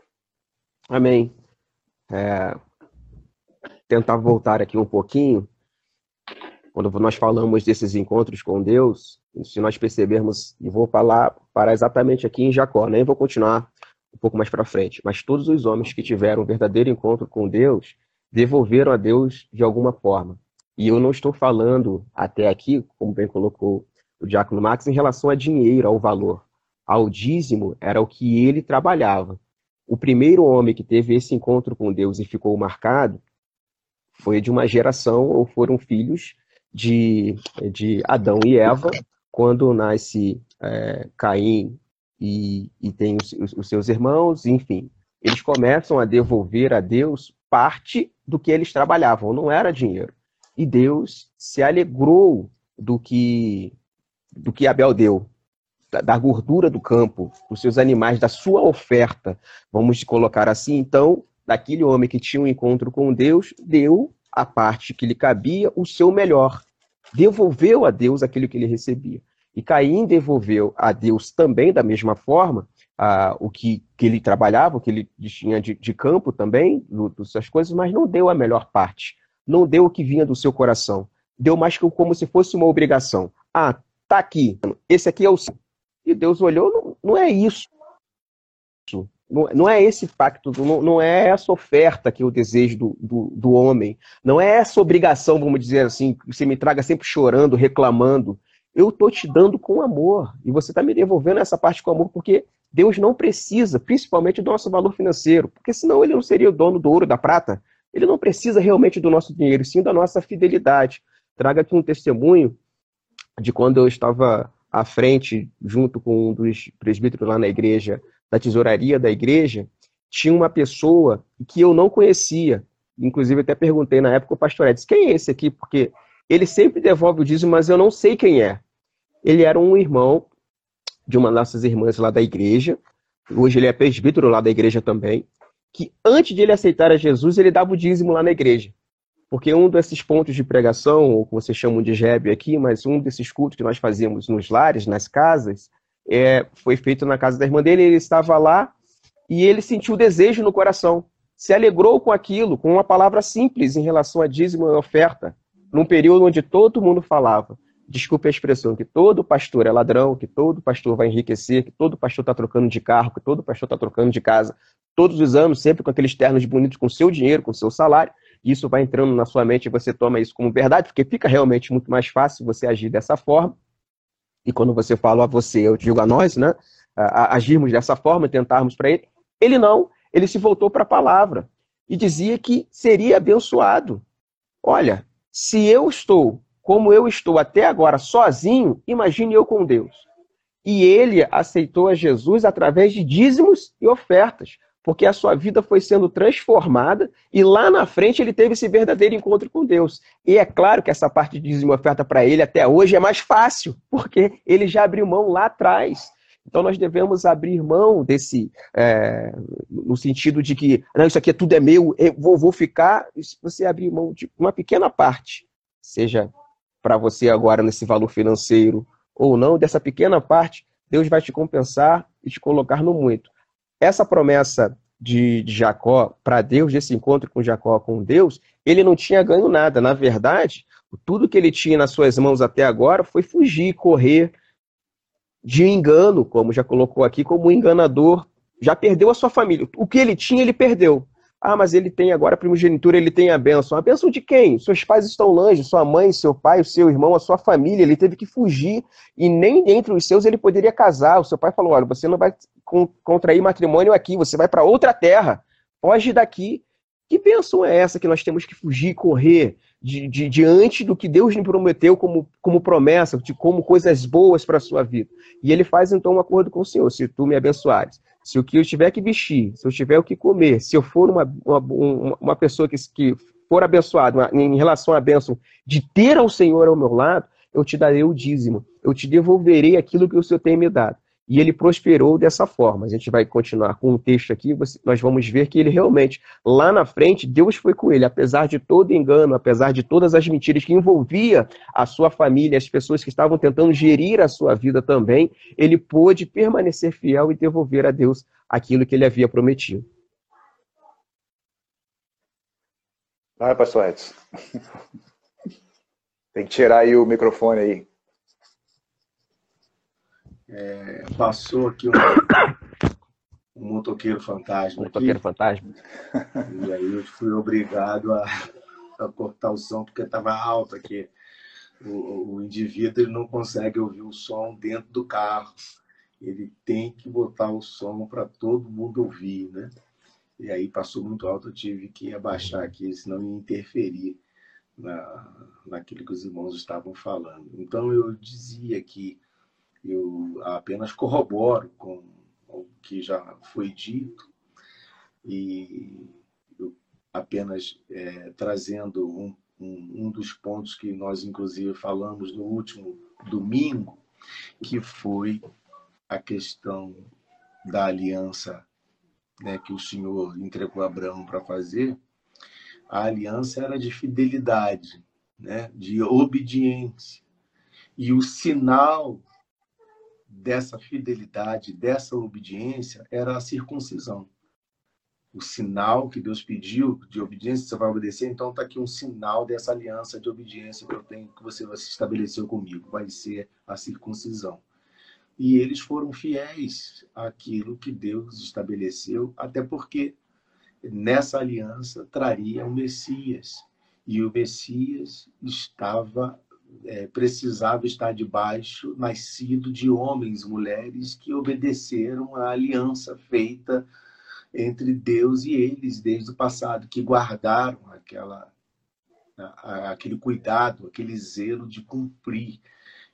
Amém. É, tentar voltar aqui um pouquinho quando nós falamos desses encontros com Deus, se nós percebermos, e vou falar para exatamente aqui em Jacó, nem vou continuar um pouco mais para frente, mas todos os homens que tiveram um verdadeiro encontro com Deus devolveram a Deus de alguma forma. E eu não estou falando até aqui, como bem colocou o Diácono Max, em relação a dinheiro, ao valor. Ao dízimo era o que ele trabalhava. O primeiro homem que teve esse encontro com Deus e ficou marcado foi de uma geração, ou foram filhos de, de Adão e Eva, quando nasce é, Caim e, e tem os, os seus irmãos, enfim, eles começam a devolver a Deus parte do que eles trabalhavam, não era dinheiro. E Deus se alegrou do que do que Abel deu, da, da, gordura do campo, dos seus animais, da sua oferta, vamos colocar assim. Então, daquele homem que tinha um encontro com Deus, deu a parte que lhe cabia, o seu melhor. Devolveu a Deus aquilo que ele recebia. E Caim devolveu a Deus também, da mesma forma, a, o que, que ele trabalhava, o que ele tinha de, de campo também, das suas coisas, mas não deu a melhor parte. Não deu o que vinha do seu coração. Deu mais que como se fosse uma obrigação. Ah, tá aqui, esse aqui é o. E Deus olhou, não, não é isso. Não, não é esse pacto, não, não, é essa oferta que eu desejo do, do, do, homem. Não é essa obrigação, vamos dizer assim, que você me traga sempre chorando, reclamando. Eu estou te dando com amor. E você está me devolvendo essa parte com amor, porque Deus não precisa, principalmente do nosso valor financeiro. Porque senão ele não seria o dono do ouro da prata. Ele não precisa realmente do nosso dinheiro, sim da nossa fidelidade. Traga aqui um testemunho de quando eu estava à frente, junto com um dos presbíteros lá na igreja, da tesouraria da igreja, tinha uma pessoa que eu não conhecia. Inclusive, até perguntei na época o pastor Edson, quem é esse aqui? Porque ele sempre devolve o dízimo, mas eu não sei quem é. Ele era um irmão de uma das nossas irmãs lá da igreja, hoje ele é presbítero lá da igreja também, que antes de ele aceitar a Jesus, ele dava o dízimo lá na igreja. porque um desses pontos de pregação, ou que vocês chamam de jebe aqui, mas um desses cultos que nós fazíamos nos lares, nas casas, é, foi feito na casa da irmã dele, ele estava lá e ele sentiu desejo no coração, se alegrou com aquilo, com uma palavra simples em relação a dízimo e oferta, num período onde todo mundo falava, desculpe a expressão, que todo pastor é ladrão, que todo pastor vai enriquecer, que todo pastor está trocando de carro, que todo pastor está trocando de casa, todos os anos, sempre com aqueles ternos bonitos, com seu dinheiro, com seu salário, isso vai entrando na sua mente e você toma isso como verdade, porque fica realmente muito mais fácil você agir dessa forma. E quando você fala a você, eu digo a nós, né? agirmos dessa forma, tentarmos para ele. Ele não, ele se voltou para a palavra e dizia que seria abençoado. Olha, se eu estou como eu estou até agora sozinho, imagine eu com Deus. E ele aceitou a Jesus através de dízimos e ofertas, porque a sua vida foi sendo transformada e lá na frente ele teve esse verdadeiro encontro com Deus. E é claro que essa parte de dízimo oferta para ele até hoje é mais fácil, porque ele já abriu mão lá atrás. Então nós devemos abrir mão desse, é, no sentido de que, não, isso aqui é tudo é meu, eu vou, vou ficar. Se você abrir mão de uma pequena parte, seja para você agora nesse valor financeiro ou não, dessa pequena parte, Deus vai te compensar e te colocar no muito. Essa promessa de, de Jacó para Deus, desse encontro com Jacó com Deus, ele não tinha ganho nada. Na verdade, tudo que ele tinha nas suas mãos até agora foi fugir, correr, de engano, como já colocou aqui, como um enganador, já perdeu a sua família. O que ele tinha, ele perdeu. Ah, mas ele tem agora a primogenitura, ele tem a bênção. A bênção de quem? Seus pais estão longe, sua mãe, seu pai, o seu irmão, a sua família. Ele teve que fugir e nem entre os seus ele poderia casar. O seu pai falou: olha, você não vai contrair matrimônio aqui, você vai para outra terra. Foge daqui. Que bênção é essa que nós temos que fugir, correr de, de, diante do que Deus lhe prometeu como, como promessa, de como coisas boas para a sua vida? E ele faz então um acordo com o Senhor: se tu me abençoares, se o que eu tiver que vestir, se eu tiver o que comer, se eu for uma, uma, uma pessoa que, que for abençoada em relação à bênção de ter ao Senhor ao meu lado, eu te darei o dízimo, eu te devolverei aquilo que o Senhor tem me dado. E ele prosperou dessa forma. A gente vai continuar com um texto aqui, nós vamos ver que ele realmente, lá na frente, Deus foi com ele, apesar de todo engano, apesar de todas as mentiras que envolvia a sua família, as pessoas que estavam tentando gerir a sua vida também, ele pôde permanecer fiel e devolver a Deus aquilo que ele havia prometido. Vai, pastor Edson. Tem que tirar aí o microfone aí. É, passou aqui um, um motoqueiro fantasma. Motoqueiro aqui, fantasma. E aí eu fui obrigado a, a cortar o som porque estava alto aqui. O, o indivíduo ele não consegue ouvir o som dentro do carro. Ele tem que botar o som para todo mundo ouvir, né? E aí passou muito alto, eu tive que abaixar aqui, senão ia interferir na, naquilo que os irmãos estavam falando. Então eu dizia que eu apenas corroboro com o que já foi dito e apenas é, trazendo um, um, um dos pontos que nós, inclusive, falamos no último domingo, que foi a questão da aliança né, que o Senhor entregou a Abraão para fazer. A aliança era de fidelidade, né, de obediência. E o sinal dessa fidelidade, dessa obediência, era a circuncisão. O sinal que Deus pediu de obediência, você vai obedecer, então está aqui um sinal dessa aliança de obediência que eu tenho, que você estabeleceu comigo, vai ser a circuncisão. E eles foram fiéis àquilo que Deus estabeleceu, até porque nessa aliança traria o Messias. E o Messias estava é, precisava estar debaixo, nascido de homens mulheres que obedeceram à aliança feita entre Deus e eles desde o passado, que guardaram aquela, aquele cuidado, aquele zelo de cumprir.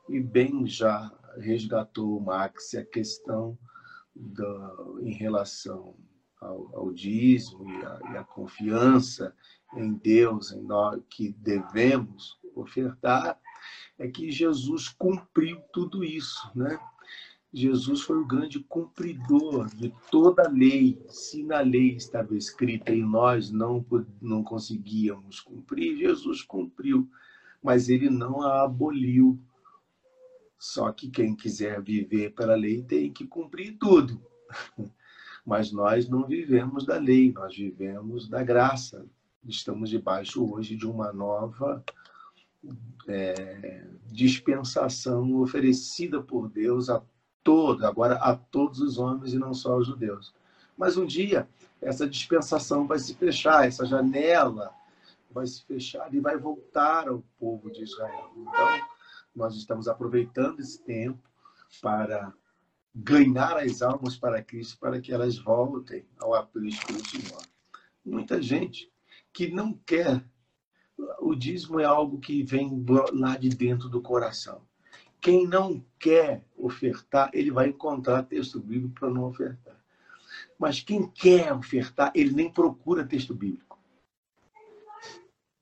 E bem já resgatou Max a questão do, em relação ao, ao dízimo e a, e a confiança em Deus, em nós que devemos ofertar, é que Jesus cumpriu tudo isso, né? Jesus foi o grande cumpridor de toda a lei. Se na lei estava escrita e nós não, não conseguíamos cumprir, Jesus cumpriu, mas ele não a aboliu. Só que quem quiser viver pela lei tem que cumprir tudo. Mas nós não vivemos da lei, nós vivemos da graça. Estamos debaixo hoje de uma nova é, dispensação oferecida por Deus a todos, agora a todos os homens e não só aos judeus. Mas um dia essa dispensação vai se fechar, essa janela vai se fechar e vai voltar ao povo de Israel. Então, nós estamos aproveitando esse tempo para ganhar as almas para Cristo, para que elas voltem ao aprisco do Senhor. Muita gente que não quer. O dízimo é algo que vem lá de dentro do coração. Quem não quer ofertar, ele vai encontrar texto bíblico para não ofertar. Mas quem quer ofertar, ele nem procura texto bíblico.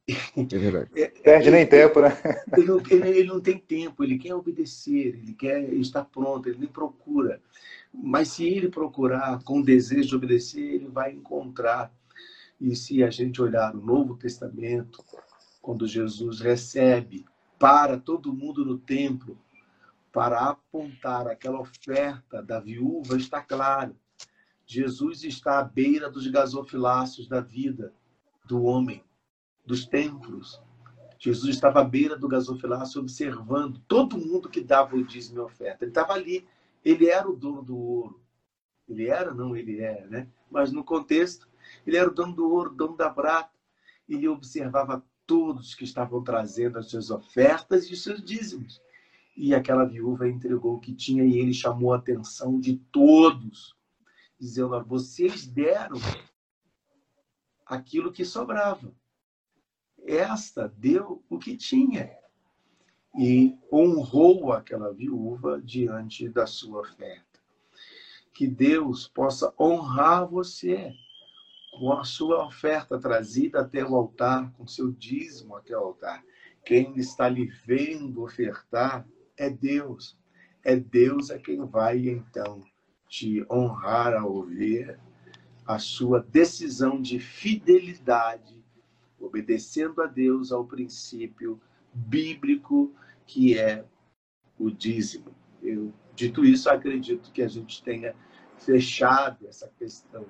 É verdade. É, Perde nem tempo, né? Ele não, ele, ele não, tem tempo, ele quer obedecer, ele quer estar pronto, ele nem procura. Mas se ele procurar com desejo de obedecer, ele vai encontrar. E se a gente olhar o Novo Testamento, quando Jesus recebe para todo mundo no templo para apontar aquela oferta da viúva, está claro. Jesus está à beira dos gasofiláceos da vida do homem, dos templos. Jesus estava à beira do gasofilácio observando todo mundo que dava o dízimo e oferta. Ele estava ali. Ele era o dono do ouro. Ele era, não, ele é, né? Mas no contexto, ele era o dono do ouro, dono da prata. Ele observava todos que estavam trazendo as suas ofertas e os seus dízimos. E aquela viúva entregou o que tinha e ele chamou a atenção de todos, dizendo: Vocês deram aquilo que sobrava. Esta deu o que tinha. E honrou aquela viúva diante da sua oferta. Que Deus possa honrar você com a sua oferta trazida até o altar, com seu dízimo até o altar. Quem está lhe vendo ofertar é Deus. É Deus é quem vai, então, te honrar ao ver a sua decisão de fidelidade, obedecendo a Deus ao princípio bíblico que é o dízimo. Eu, dito isso, acredito que a gente tenha fechado essa questão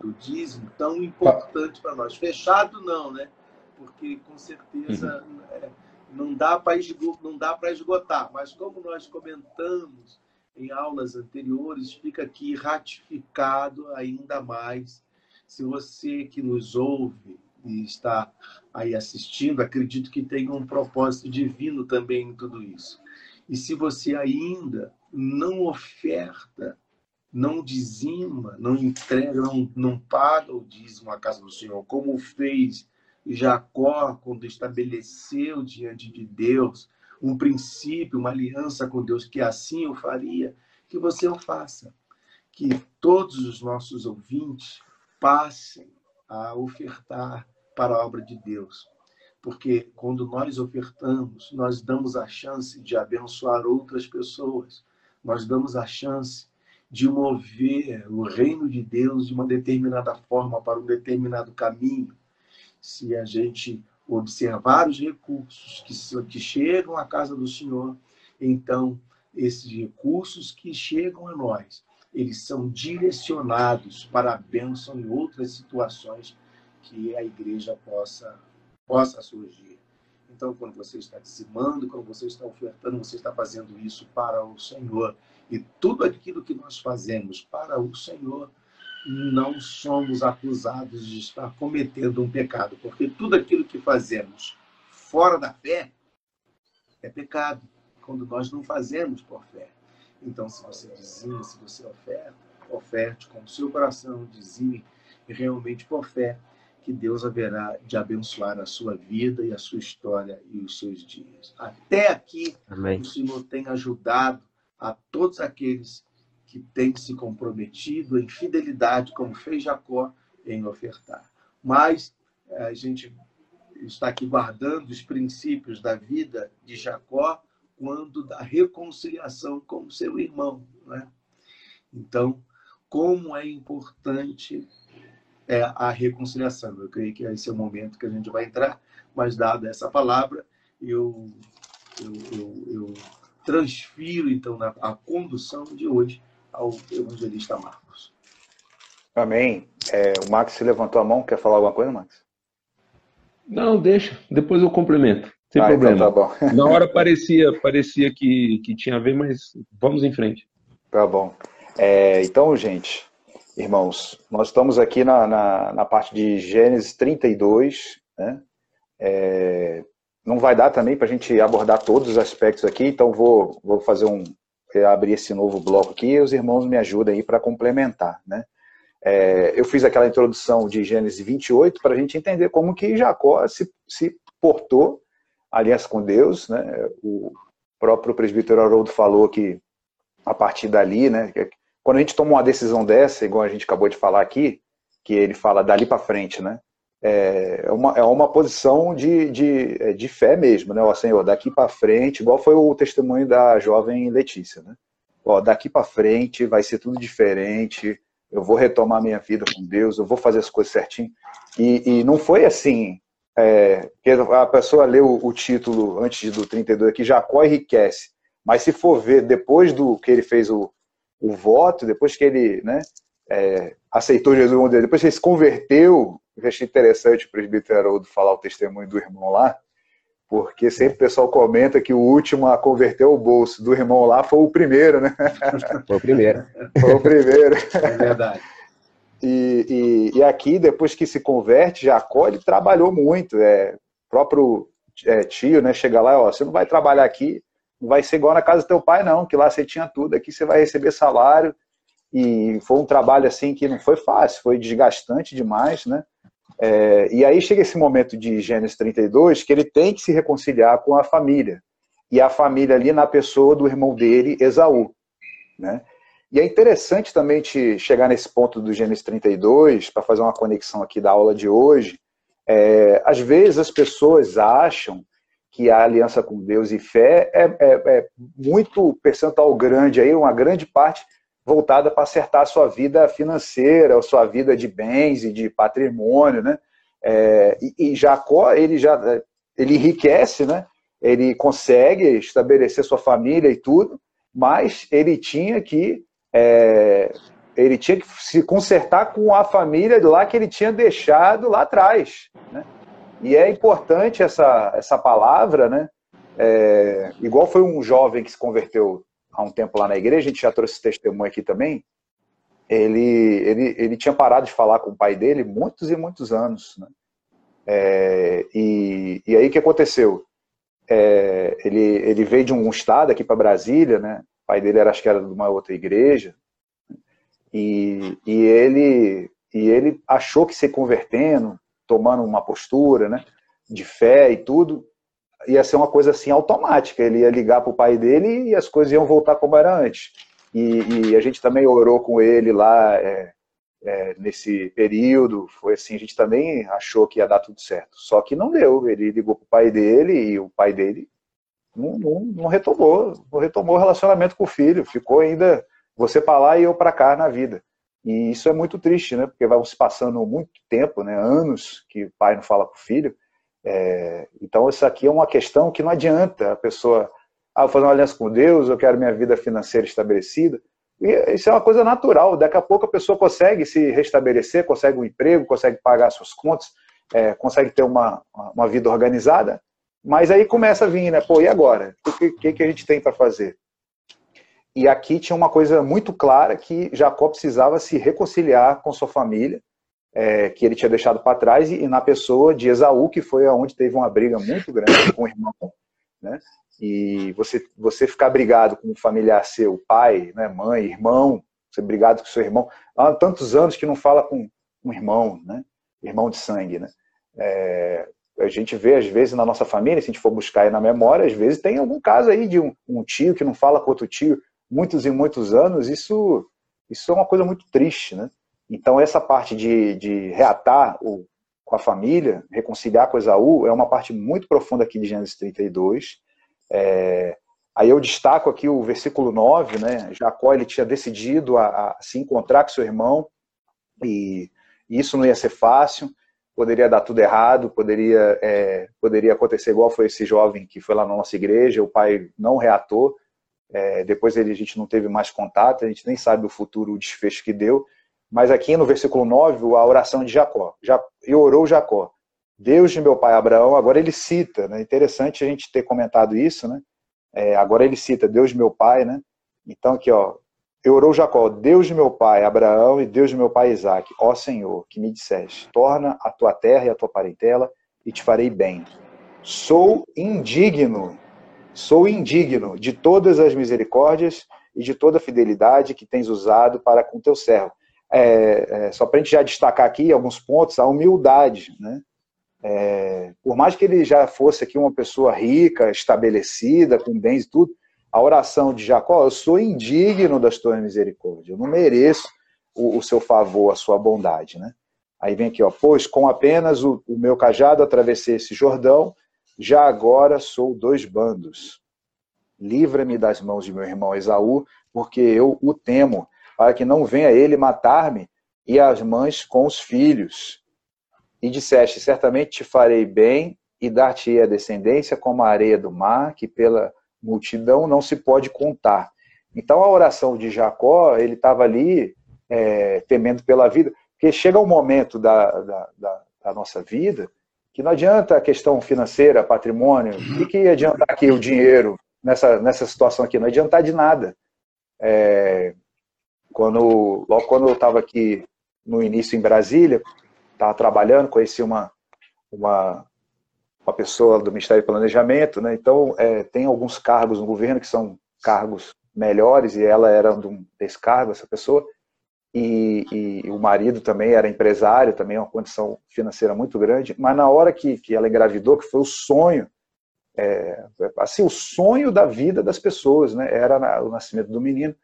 do dízimo tão importante para nós. Fechado não, né? Porque com certeza uhum. é, não dá para não dá para esgotar, mas como nós comentamos em aulas anteriores, fica aqui ratificado ainda mais. Se você que nos ouve e está aí assistindo, acredito que tem um propósito divino também em tudo isso. E se você ainda não oferta, não dizima, não entrega, não, não paga o dízimo à casa do Senhor, como fez Jacó, quando estabeleceu diante de Deus um princípio, uma aliança com Deus, que assim eu faria, que você o faça. Que todos os nossos ouvintes passem a ofertar para a obra de Deus. Porque quando nós ofertamos, nós damos a chance de abençoar outras pessoas, nós damos a chance de mover o reino de Deus de uma determinada forma para um determinado caminho se a gente observar os recursos que, que chegam à casa do Senhor, então esses recursos que chegam a nós, eles são direcionados para a bênção em outras situações que a igreja possa, possa surgir. Então, quando você está dizimando, quando você está ofertando, você está fazendo isso para o Senhor. E tudo aquilo que nós fazemos para o Senhor, não somos acusados de estar cometendo um pecado, porque tudo aquilo que fazemos fora da fé é pecado, quando nós não fazemos por fé. Então, se você dizima, se você oferta, oferte com o seu coração, dizime realmente por fé, que Deus haverá de abençoar a sua vida e a sua história e os seus dias. Até aqui, Amém. o Senhor tem ajudado a todos aqueles que tem se comprometido em fidelidade, como fez Jacó, em ofertar. Mas eh, a gente está aqui guardando os princípios da vida de Jacó quando da reconciliação com seu irmão. Né? Então, como é importante é, a reconciliação. Eu creio que esse é o momento que a gente vai entrar, mas dada essa palavra, eu, eu, eu, eu transfiro, então, a condução de hoje ao evangelista Marcos. Amém. É, o Max se levantou a mão, quer falar alguma coisa, Max? Não, deixa, depois eu complemento. Sem ah, problema. Então tá bom. Na hora parecia, parecia que, que tinha a ver, mas vamos em frente. Tá bom. É, então, gente, irmãos, nós estamos aqui na, na, na parte de Gênesis 32, né? É, não vai dar também para a gente abordar todos os aspectos aqui, então vou, vou fazer um abrir esse novo bloco aqui e os irmãos me ajudem aí para complementar, né? É, eu fiz aquela introdução de Gênesis 28 para a gente entender como que Jacó se, se portou aliança com Deus, né? O próprio presbítero Haroldo falou que a partir dali, né? Quando a gente toma uma decisão dessa, igual a gente acabou de falar aqui, que ele fala dali para frente, né? É, é uma, é uma posição de, de, é, de fé mesmo, né? Ó, Senhor, daqui para frente, igual foi o testemunho da jovem Letícia, né? Ó, daqui para frente vai ser tudo diferente, eu vou retomar minha vida com Deus, eu vou fazer as coisas certinho. E, e não foi assim, é, que a pessoa leu o título antes do 32 aqui, Jacó enriquece. Mas se for ver depois do que ele fez o, o voto, depois que ele né, é, aceitou Jesus, depois que ele se converteu, eu achei interessante o presbítero Haroldo falar o testemunho do irmão lá, porque sempre o pessoal comenta que o último a converter o bolso do irmão lá foi o primeiro, né? Foi o primeiro. Foi o primeiro. É verdade. E, e, e, aqui, depois que se converte, Jacó, ele trabalhou muito. É, próprio é, tio, né, chega lá, ó, você não vai trabalhar aqui, não vai ser igual na casa do teu pai, não, que lá você tinha tudo, aqui você vai receber salário. E foi um trabalho, assim, que não foi fácil, foi desgastante demais, né? É, e aí chega esse momento de Gênesis 32 que ele tem que se reconciliar com a família. E a família ali na pessoa do irmão dele, Esaú. Né? E é interessante também te chegar nesse ponto do Gênesis 32, para fazer uma conexão aqui da aula de hoje. É, às vezes as pessoas acham que a aliança com Deus e fé é, é, é muito percentual grande, aí uma grande parte voltada para acertar a sua vida financeira, a sua vida de bens e de patrimônio, né? É, e, e, Jacó, ele já ele enriquece, né? Ele consegue estabelecer sua família e tudo, mas ele tinha que é, ele tinha que se consertar com a família lá que ele tinha deixado lá atrás, né? E é importante essa essa palavra, né? É, igual foi um jovem que se converteu há um tempo lá na igreja, a gente já trouxe testemunho aqui também, ele, ele, ele tinha parado de falar com o pai dele muitos e muitos anos. Né? É, e, e aí o que aconteceu? É, ele, ele veio de um estado aqui para Brasília, né? o pai dele era, acho que era de uma outra igreja, e, e, ele, e ele achou que se convertendo, tomando uma postura né, de fé e tudo, ia ser uma coisa assim automática. Ele ia ligar para o pai dele e as coisas iam voltar como era antes. E, e a gente também orou com ele lá é, é, nesse período. Foi assim, a gente também achou que ia dar tudo certo. Só que não deu. Ele ligou para o pai dele e o pai dele não, não, não retomou, não retomou o relacionamento com o filho. Ficou ainda você para lá e eu para cá na vida. E isso é muito triste, né? Porque vai se passando muito tempo, né? Anos que o pai não fala com o filho é, então, isso aqui é uma questão que não adianta a pessoa, ah, vou fazer uma aliança com Deus, eu quero minha vida financeira estabelecida. E isso é uma coisa natural. Daqui a pouco a pessoa consegue se restabelecer, consegue um emprego, consegue pagar suas contas, é, consegue ter uma, uma vida organizada. Mas aí começa a vir, né? Pô, e agora? O que, que, que a gente tem para fazer? E aqui tinha uma coisa muito clara que Jacó precisava se reconciliar com sua família é, que ele tinha deixado para trás, e, e, na pessoa de Esaú, que foi onde teve uma briga muito grande com o irmão. Né? E você, você ficar brigado com um familiar seu, pai, né, mãe, irmão, você brigado com seu irmão, há tantos anos que não fala com um irmão, né? irmão de sangue. Né? É, a gente vê, às vezes, na nossa família, se a gente for buscar aí na memória, às vezes tem algum caso aí de um, um tio que não fala com outro tio muitos e muitos anos, isso, isso é uma coisa muito triste, né? Então, essa parte de, de reatar o, com a família, reconciliar com Esaú, é uma parte muito profunda aqui de Gênesis 32. É, Aí eu destaco aqui o versículo 9, né? Jacó ele tinha decidido a, a se encontrar com seu irmão e, isso não ia ser fácil, poderia dar tudo errado, poderia, é, poderia acontecer igual foi esse jovem que foi lá na nossa igreja, o pai não reatou, é, depois ele, a gente não teve mais contato, a gente nem sabe o futuro, o desfecho que deu, mas aqui no versículo 9, a oração de Jacó, já, e orou Jacó, Deus de meu pai Abraão, agora ele cita, né? Interessante a gente ter comentado isso, né? É, agora ele cita Deus de meu pai, né? Então aqui, ó, eu orou Jacó, Deus de meu pai Abraão e Deus de meu pai Isaac, ó Senhor, que me disseste, torna a tua terra e a tua parentela e te farei bem. Sou indigno, sou indigno de todas as misericórdias e de toda a fidelidade que tens usado para com teu servo. É, é, só para a gente já destacar aqui alguns pontos, a humildade, né? É, por mais que ele já fosse aqui uma pessoa rica, estabelecida, com bens e tudo, a oração de Jacó, eu sou indigno das tuas misericórdias, eu não mereço o, o, seu favor, a sua bondade, né? Aí vem aqui, ó, pois com apenas o, o meu cajado atravessei esse Jordão, já agora sou dois bandos. Livra-me das mãos de meu irmão Esaú, porque eu o temo, para que não venha ele matar-me e as mães com os filhos. E disseste: Certamente te farei bem e dar-te-ei a descendência como a areia do mar, que pela multidão não se pode contar. Então a oração de Jacó, ele estava ali é, temendo pela vida, porque chega um momento da, da, da, da, nossa vida que não adianta a questão financeira, patrimônio, o que, que adiantar aqui o dinheiro nessa, nessa situação aqui? Não adiantar de nada. É, quando, logo quando eu estava aqui no início em Brasília, estava trabalhando, conheci uma, uma, uma pessoa do Ministério do Planejamento, né? então é, tem alguns cargos no governo que são cargos melhores, e ela era um desse cargo, essa pessoa, e, e, o marido também era empresário, também uma condição financeira muito grande, mas na hora que, que ela engravidou, que foi o sonho, é, assim, o sonho da vida das pessoas, né? era o nascimento do menino,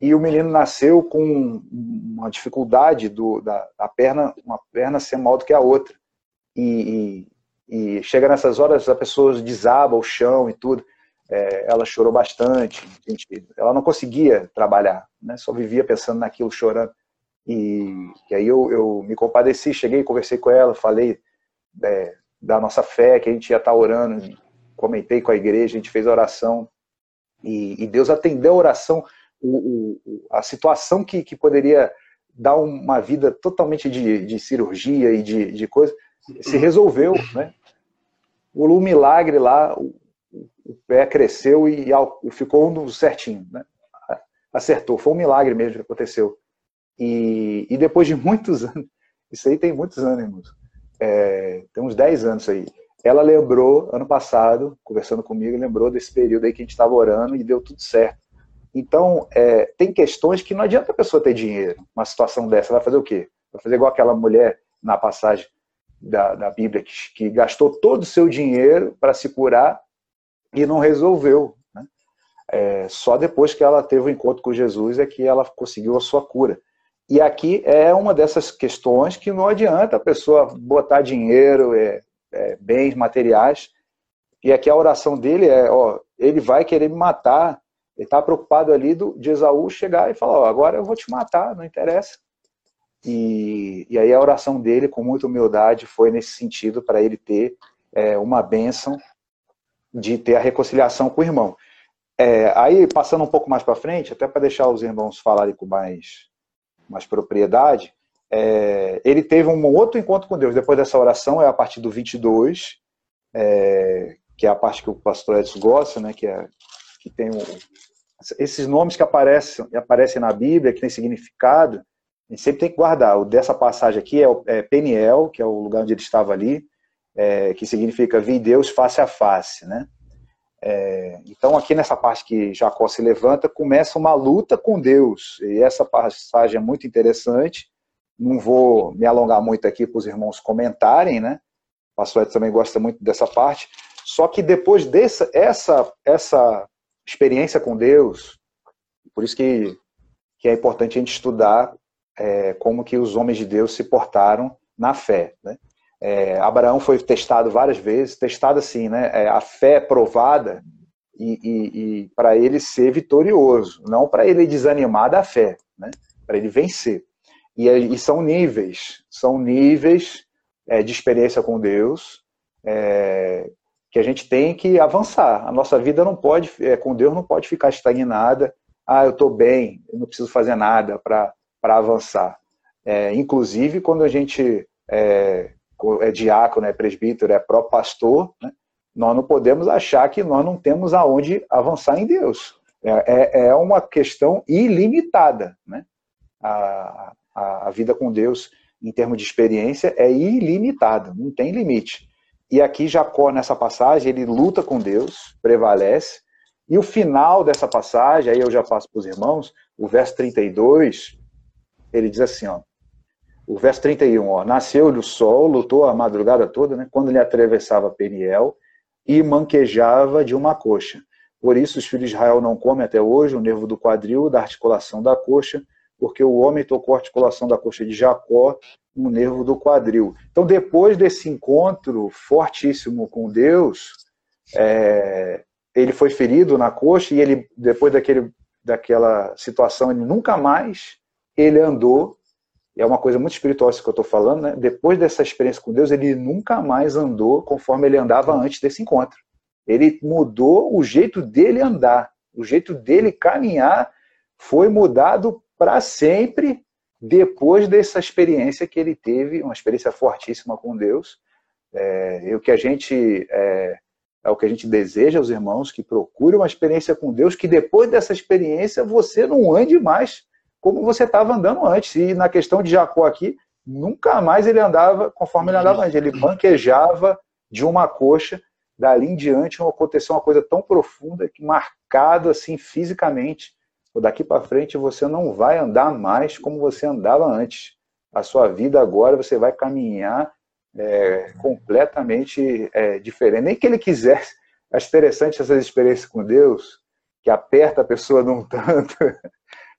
e o menino nasceu com uma dificuldade do, da, da perna, uma perna ser maior do que a outra. E, e, e, chega nessas horas, a pessoa desaba o chão e tudo. É, ela chorou bastante, gente, ela não conseguia trabalhar, né? só vivia pensando naquilo, chorando. E, e aí eu, eu, me compadeci, cheguei, conversei com ela, falei é, da nossa fé, que a gente ia estar orando, comentei com a igreja, a gente fez a oração, e, e Deus atendeu a oração o, o, a situação que, que poderia dar uma vida totalmente de, de cirurgia e de, de coisa, se resolveu, né? O milagre lá, o, pé cresceu e, e ficou certinho, né? Acertou, foi um milagre mesmo que aconteceu. E, e depois de muitos anos, isso aí tem muitos anos, é, tem uns 10 anos aí, ela lembrou, ano passado, conversando comigo, lembrou desse período aí que a gente estava orando e deu tudo certo. Então, é, tem questões que não adianta a pessoa ter dinheiro. Uma situação dessa, vai fazer o quê? Vai fazer igual aquela mulher na passagem da, da Bíblia que, que gastou todo o seu dinheiro para se curar e não resolveu. Né? É, só depois que ela teve o um encontro com Jesus é que ela conseguiu a sua cura. E aqui é uma dessas questões que não adianta a pessoa botar dinheiro, é, é, bens materiais. E aqui a oração dele é: ó, ele vai querer me matar ele está preocupado ali do, de Esaú chegar e falar: ó, agora eu vou te matar, não interessa. E, e aí a oração dele, com muita humildade, foi nesse sentido para ele ter é, uma bênção de ter a reconciliação com o irmão. É, aí, passando um pouco mais para frente, até para deixar os irmãos falarem com mais, mais propriedade, é, ele teve um outro encontro com Deus. Depois dessa oração, é a partir do 22, é, que é a parte que o pastor Edson gosta, né, que é que tem um, esses nomes que aparecem, aparecem na Bíblia, que tem significado, a gente sempre tem que guardar. O dessa passagem aqui é, é Peniel, que é o lugar onde ele estava ali, é, que significa vi Deus face a face, né? É, então aqui nessa parte que Jacó se levanta, começa uma luta com Deus, e essa passagem é muito interessante, não vou me alongar muito aqui para os irmãos comentarem, né? O pastor Ed também gosta muito dessa parte, só que depois dessa essa, essa experiência com Deus, por isso que, que é importante a gente estudar é, como que os homens de Deus se portaram na fé. Né? É, Abraão foi testado várias vezes, testado assim, né? É, a fé provada, e, e, e para ele ser vitorioso, não para ele desanimar da fé, né? para ele vencer. E, e, são níveis, são níveis é, de experiência com Deus é, que a gente tem que avançar. A nossa vida não pode, é, com Deus não pode ficar estagnada. Ah, eu estou bem, eu não preciso fazer nada para avançar. É, inclusive, quando a gente é, é diácono, é presbítero, é pró-pastor, né, nós não podemos achar que nós não temos aonde avançar em Deus. É, é, é uma questão ilimitada. Né? A, a, a vida com Deus, em termos de experiência, é ilimitada, não tem limite. E aqui Jacó, nessa passagem, ele luta com Deus, prevalece, e o final dessa passagem, aí eu já passo para os irmãos, o verso 32, ele diz assim, ó, o verso 31, ó, nasceu-lhe o sol, lutou a madrugada toda, né, quando ele atravessava Peniel e manquejava de uma coxa. Por isso os filhos de Israel não comem até hoje o nervo do quadril, da articulação da coxa, porque o homem tocou a articulação da coxa de Jacó no nervo do quadril. Então, depois desse encontro fortíssimo com Deus, é, ele foi ferido na coxa e ele, depois daquele, daquela situação, ele nunca mais ele andou. É uma coisa muito espiritual isso que eu estou falando, né? Depois dessa experiência com Deus, ele nunca mais andou conforme ele andava antes desse encontro. Ele mudou o jeito dele andar, o jeito dele caminhar foi mudado para sempre depois dessa experiência que ele teve, uma experiência fortíssima com Deus. É, o que a gente é, é, o que a gente deseja aos irmãos que procure uma experiência com Deus, que depois dessa experiência você não ande mais como você estava andando antes. E na questão de Jacó aqui, nunca mais ele andava conforme ele andava antes. Ele banquejava de uma coxa. Dali em diante aconteceu uma coisa tão profunda que marcado assim fisicamente daqui para frente você não vai andar mais como você andava antes. A sua vida agora você vai caminhar é, completamente é, diferente. Nem que ele quisesse. Acho interessante essas experiências com Deus, que aperta a pessoa num tanto.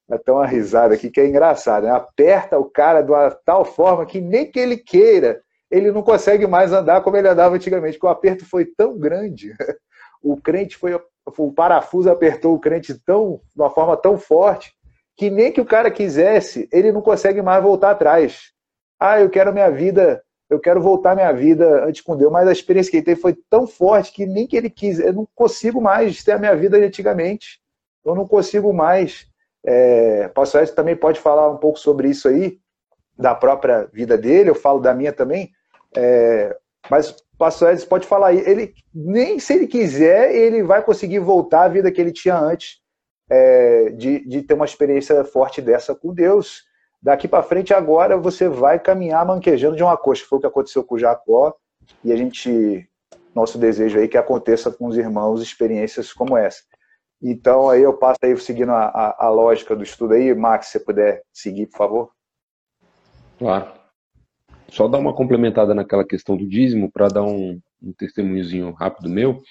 Até uma risada aqui que é engraçado. Né? Aperta o cara de uma tal forma que nem que ele queira, ele não consegue mais andar como ele andava antigamente, porque o aperto foi tão grande. O crente foi o parafuso apertou o crente tão, de uma forma tão forte que nem que o cara quisesse, ele não consegue mais voltar atrás. Ah, eu quero minha vida, eu quero voltar minha vida antes com Deus, mas a experiência que ele teve foi tão forte que nem que ele quis, eu não consigo mais ter a minha vida de antigamente. Eu não consigo mais. É, Pastor Edson também pode falar um pouco sobre isso aí, da própria vida dele, eu falo da minha também. É, mas pastor Edson pode falar aí, ele nem se ele quiser, ele vai conseguir voltar à vida que ele tinha antes é, de, de ter uma experiência forte dessa com Deus. Daqui para frente, agora, você vai caminhar manquejando de uma coxa. Foi o que aconteceu com Jacó, e a gente, nosso desejo aí é que aconteça com os irmãos experiências como essa. Então, aí eu passo aí seguindo a, a, a lógica do estudo aí. Max, se você puder seguir, por favor. Claro. Só dar uma complementada naquela questão do dízimo, para dar um, um testemunhozinho rápido meu,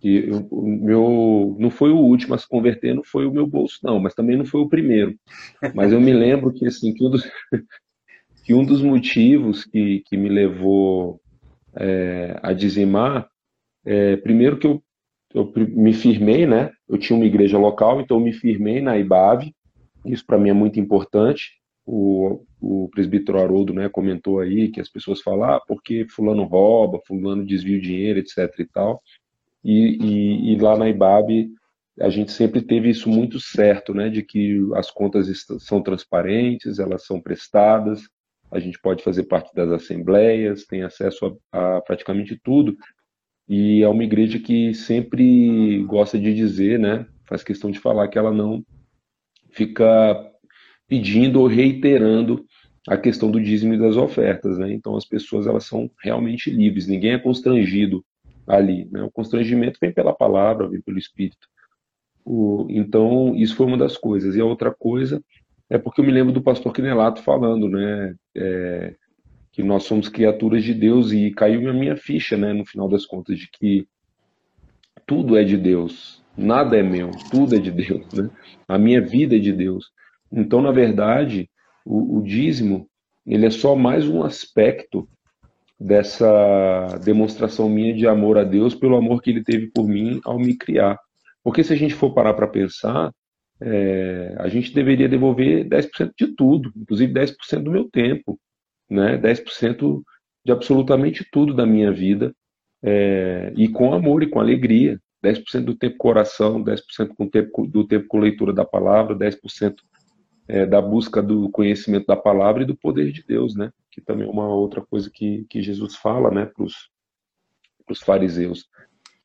que eu, meu não foi o último a se converter, não foi o meu bolso, não, mas também não foi o primeiro. Mas eu me lembro que, assim, que um dos, que um dos motivos que, que me levou é, a dizimar, é, primeiro que eu, eu me firmei, né? Eu tinha uma igreja local, então eu me firmei na IBAV, isso para mim é muito importante. O, o presbítero Haroldo né, comentou aí que as pessoas falam, ah, porque fulano rouba, fulano desvia o dinheiro, etc e tal. E, e, e, lá na IBAB a gente sempre teve isso muito certo, né, de que as contas são transparentes, elas são prestadas, a gente pode fazer parte das assembleias, tem acesso a, a praticamente tudo. E é uma igreja que sempre gosta de dizer, né, faz questão de falar que ela não fica pedindo ou reiterando a questão do dízimo e das ofertas, né? Então as pessoas elas são realmente livres, ninguém é constrangido ali, né? O constrangimento vem pela palavra, vem pelo Espírito. O, então isso foi uma das coisas. E a outra coisa é porque eu me lembro do pastor Quinelato falando, né? É, que nós somos criaturas de Deus e caiu na minha ficha, né? No final das contas de que tudo é de Deus, nada é meu, tudo é de Deus, né? A minha vida é de Deus. Então, na verdade, o, o dízimo ele é só mais um aspecto dessa demonstração minha de amor a Deus pelo amor que ele teve por mim ao me criar. Porque se a gente for parar para pensar, é, a gente deveria devolver 10% de tudo, inclusive 10% do meu tempo, né? 10% de absolutamente tudo da minha vida, é, e com amor e com alegria. 10% do tempo com oração, 10% com tempo, do tempo com leitura da palavra, 10% é, da busca do conhecimento da palavra e do poder de Deus, né? Que também é uma outra coisa que, que Jesus fala, né, para os fariseus,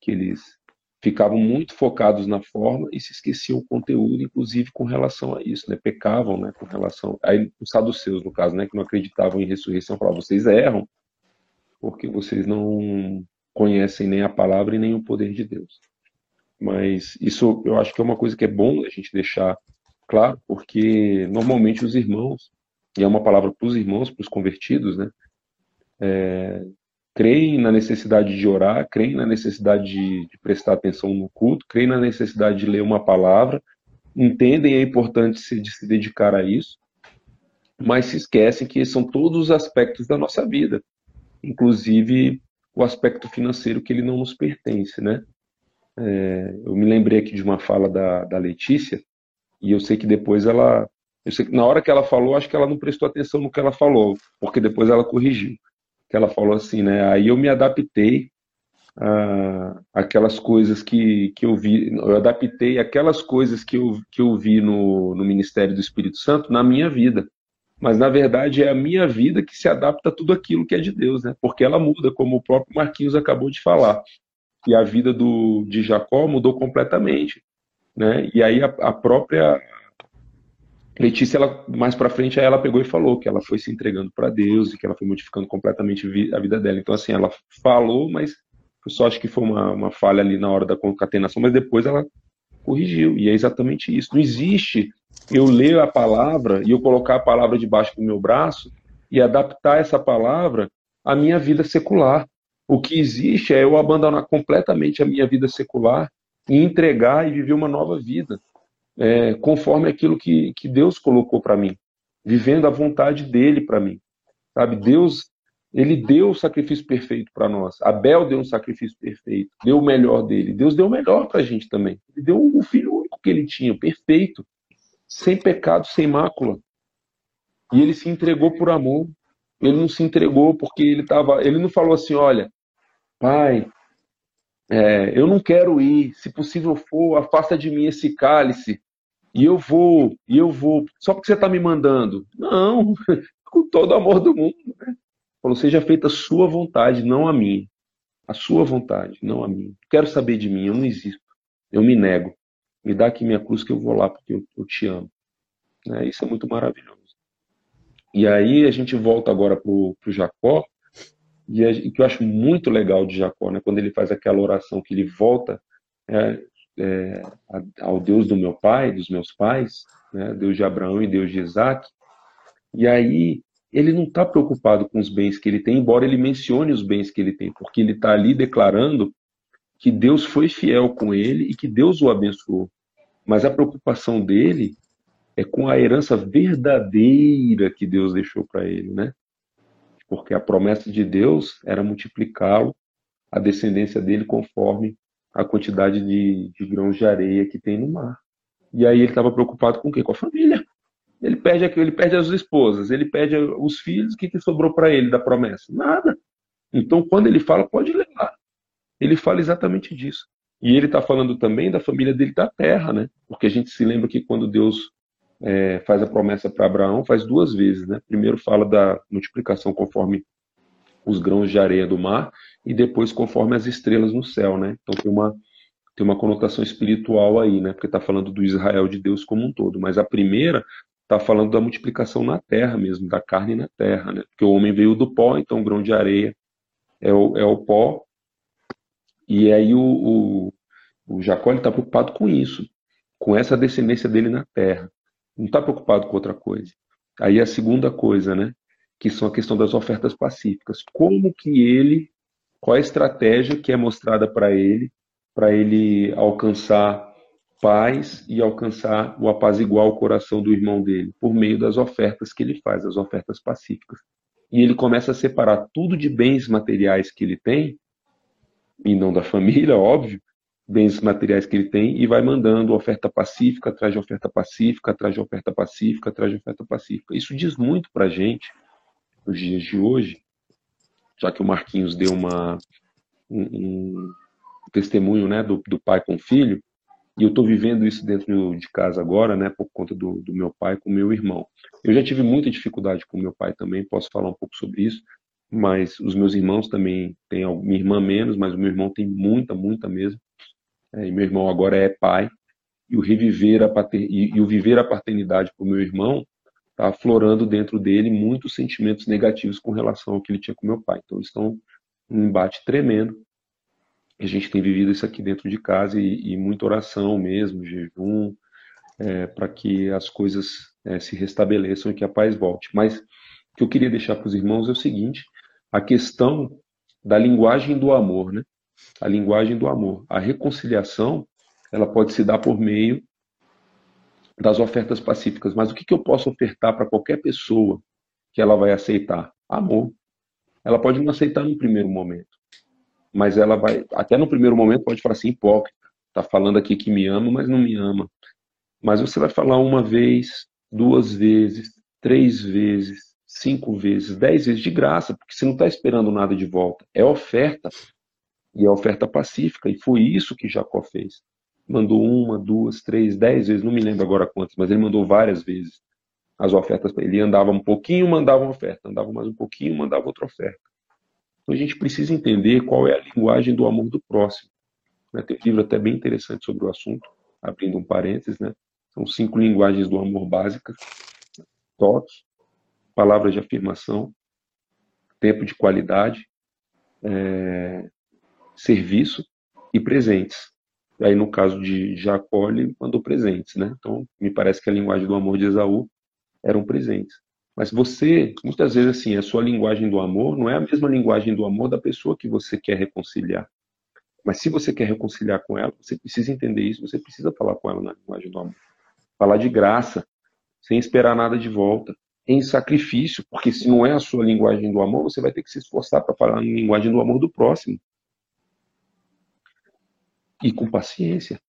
que eles ficavam muito focados na forma e se esqueciam o conteúdo, inclusive com relação a isso, né? Pecavam, né? Com relação aí os saduceus, no caso, né? Que não acreditavam em ressurreição, falavam: vocês erram porque vocês não conhecem nem a palavra e nem o poder de Deus. Mas isso eu acho que é uma coisa que é bom a gente deixar claro, porque normalmente os irmãos, e é uma palavra para os irmãos, para os convertidos, né? É, creem na necessidade de orar, creem na necessidade de, de, prestar atenção no culto, creem na necessidade de ler uma palavra, entendem a importância de se dedicar a isso, mas se esquecem que são todos os aspectos da nossa vida, inclusive o aspecto financeiro que ele não nos pertence, né? É, eu me lembrei aqui de uma fala da, da Letícia, e eu sei que depois ela. Eu sei que na hora que ela falou, acho que ela não prestou atenção no que ela falou, porque depois ela corrigiu que ela falou assim, né? Aí eu me adaptei aquelas coisas que, que eu vi, eu adaptei aquelas coisas que eu, que eu vi no, no Ministério do Espírito Santo na minha vida. Mas na verdade é a minha vida que se adapta a tudo aquilo que é de Deus, né? Porque ela muda, como o próprio Marquinhos acabou de falar. E a vida do, de Jacó mudou completamente. Né? E aí a, a própria Letícia, ela, mais para frente, ela pegou e falou que ela foi se entregando para Deus e que ela foi modificando completamente a vida dela. Então, assim, ela falou, mas eu só acho que foi uma, uma falha ali na hora da concatenação, mas depois ela corrigiu. E é exatamente isso. Não existe eu ler a palavra e eu colocar a palavra debaixo do meu braço e adaptar essa palavra à minha vida secular. O que existe é eu abandonar completamente a minha vida secular e entregar e viver uma nova vida é, conforme aquilo que, que Deus colocou para mim, vivendo a vontade dele para mim. Sabe, Deus, ele deu o sacrifício perfeito para nós. Abel deu um sacrifício perfeito, deu o melhor dele. Deus deu o melhor para a gente também. Ele deu o filho único que ele tinha, perfeito, sem pecado, sem mácula. E ele se entregou por amor. Ele não se entregou porque ele estava. Ele não falou assim: olha, pai, é, eu não quero ir, se possível for, afasta de mim esse cálice, e eu vou, e eu vou, só porque você está me mandando. Não, com todo o amor do mundo. Né? Falou, seja feita a sua vontade, não a minha. A sua vontade, não a minha. Quero saber de mim, eu não existo. Eu me nego. Me dá aqui minha cruz que eu vou lá porque eu, eu te amo. Né? Isso é muito maravilhoso. E aí a gente volta agora para o Jacó, e que eu acho muito legal de Jacó, né? quando ele faz aquela oração que ele volta é, é, ao Deus do meu pai, dos meus pais, né? Deus de Abraão e Deus de Isaac, e aí ele não está preocupado com os bens que ele tem, embora ele mencione os bens que ele tem, porque ele está ali declarando que Deus foi fiel com ele e que Deus o abençoou. Mas a preocupação dele é com a herança verdadeira que Deus deixou para ele, né? porque a promessa de Deus era multiplicá-lo, a descendência dele, conforme a quantidade de, de, grãos de areia que tem no mar. E aí ele estava preocupado com o quê? Com a família. Ele perde ele perde as esposas, ele perde os filhos, o que, que sobrou para ele da promessa? Nada. Então, quando ele fala, pode levar. Ele fala exatamente disso. E ele está falando também da família dele da terra, né? Porque a gente se lembra que quando Deus é, faz a promessa para Abraão, faz duas vezes, né? Primeiro fala da multiplicação conforme os grãos de areia do mar e depois conforme as estrelas no céu, né? Então tem uma tem uma conotação espiritual aí, né? Porque está falando do Israel de Deus como um todo, mas a primeira está falando da multiplicação na terra mesmo, da carne na terra, né? Porque o homem veio do pó, então o grão de areia é o, é o pó, e aí o, o, o Jacó está preocupado com isso, com essa descendência dele na terra. Não está preocupado com outra coisa. Aí a segunda coisa, né? Que são a questão das ofertas pacíficas. Como que ele, qual a estratégia que é mostrada para ele, para ele alcançar paz e alcançar o apaziguar o coração do irmão dele, por meio das ofertas que ele faz, as ofertas pacíficas. E ele começa a separar tudo de bens materiais que ele tem, e não da família, óbvio, bens materiais que ele tem e vai mandando oferta pacífica atrás de oferta pacífica, atrás de oferta pacífica, atrás de oferta pacífica. Isso diz muito para gente, nos dias de hoje, já que o Marquinhos deu uma, um, um testemunho né, do, do pai com o filho, e eu estou vivendo isso dentro de casa agora, né, por conta do, do meu pai com meu irmão. Eu já tive muita dificuldade com meu pai também, posso falar um pouco sobre isso, mas os meus irmãos também têm, minha irmã menos, mas o meu irmão tem muita, muita mesmo. É, e meu irmão agora é pai, e o reviver a pater, e, e o viver a paternidade para o meu irmão está aflorando dentro dele muitos sentimentos negativos com relação ao que ele tinha com meu pai. Então eles estão um embate tremendo. A gente tem vivido isso aqui dentro de casa e, e muita oração mesmo, jejum, é, para que as coisas é, se restabeleçam e que a paz volte. Mas o que eu queria deixar para os irmãos é o seguinte: a questão da linguagem do amor, né? A linguagem do amor. A reconciliação, ela pode se dar por meio das ofertas pacíficas. Mas o que, que eu posso ofertar para qualquer pessoa que ela vai aceitar? Amor. Ela pode não aceitar no primeiro momento, mas ela vai, até no primeiro momento, pode falar assim: hipócrita, está falando aqui que me ama, mas não me ama. Mas você vai falar uma vez, duas vezes, três vezes, cinco vezes, dez vezes de graça, porque você não está esperando nada de volta. É oferta. E é oferta pacífica. E foi isso que Jacó fez mandou uma, duas, três, dez vezes, não me lembro agora quantas, mas ele mandou várias vezes as ofertas. Ele andava um pouquinho, mandava uma oferta, andava mais um pouquinho, mandava outra oferta. Então a gente precisa entender qual é a linguagem do amor do próximo. Né? Tem um livro até bem interessante sobre o assunto, abrindo um parênteses, né? São cinco linguagens do amor básicas: toque, palavras de afirmação, tempo de qualidade, é, serviço e presentes. Aí, no caso de Jacó, ele mandou presentes, né? Então, me parece que a linguagem do amor de Esaú eram presentes. Mas você, muitas vezes, assim, a sua linguagem do amor não é a mesma linguagem do amor da pessoa que você quer reconciliar. Mas se você quer reconciliar com ela, você precisa entender isso, você precisa falar com ela na linguagem do amor. Falar de graça, sem esperar nada de volta, em sacrifício, porque se não é a sua linguagem do amor, você vai ter que se esforçar para falar na linguagem do amor do próximo e com paciência.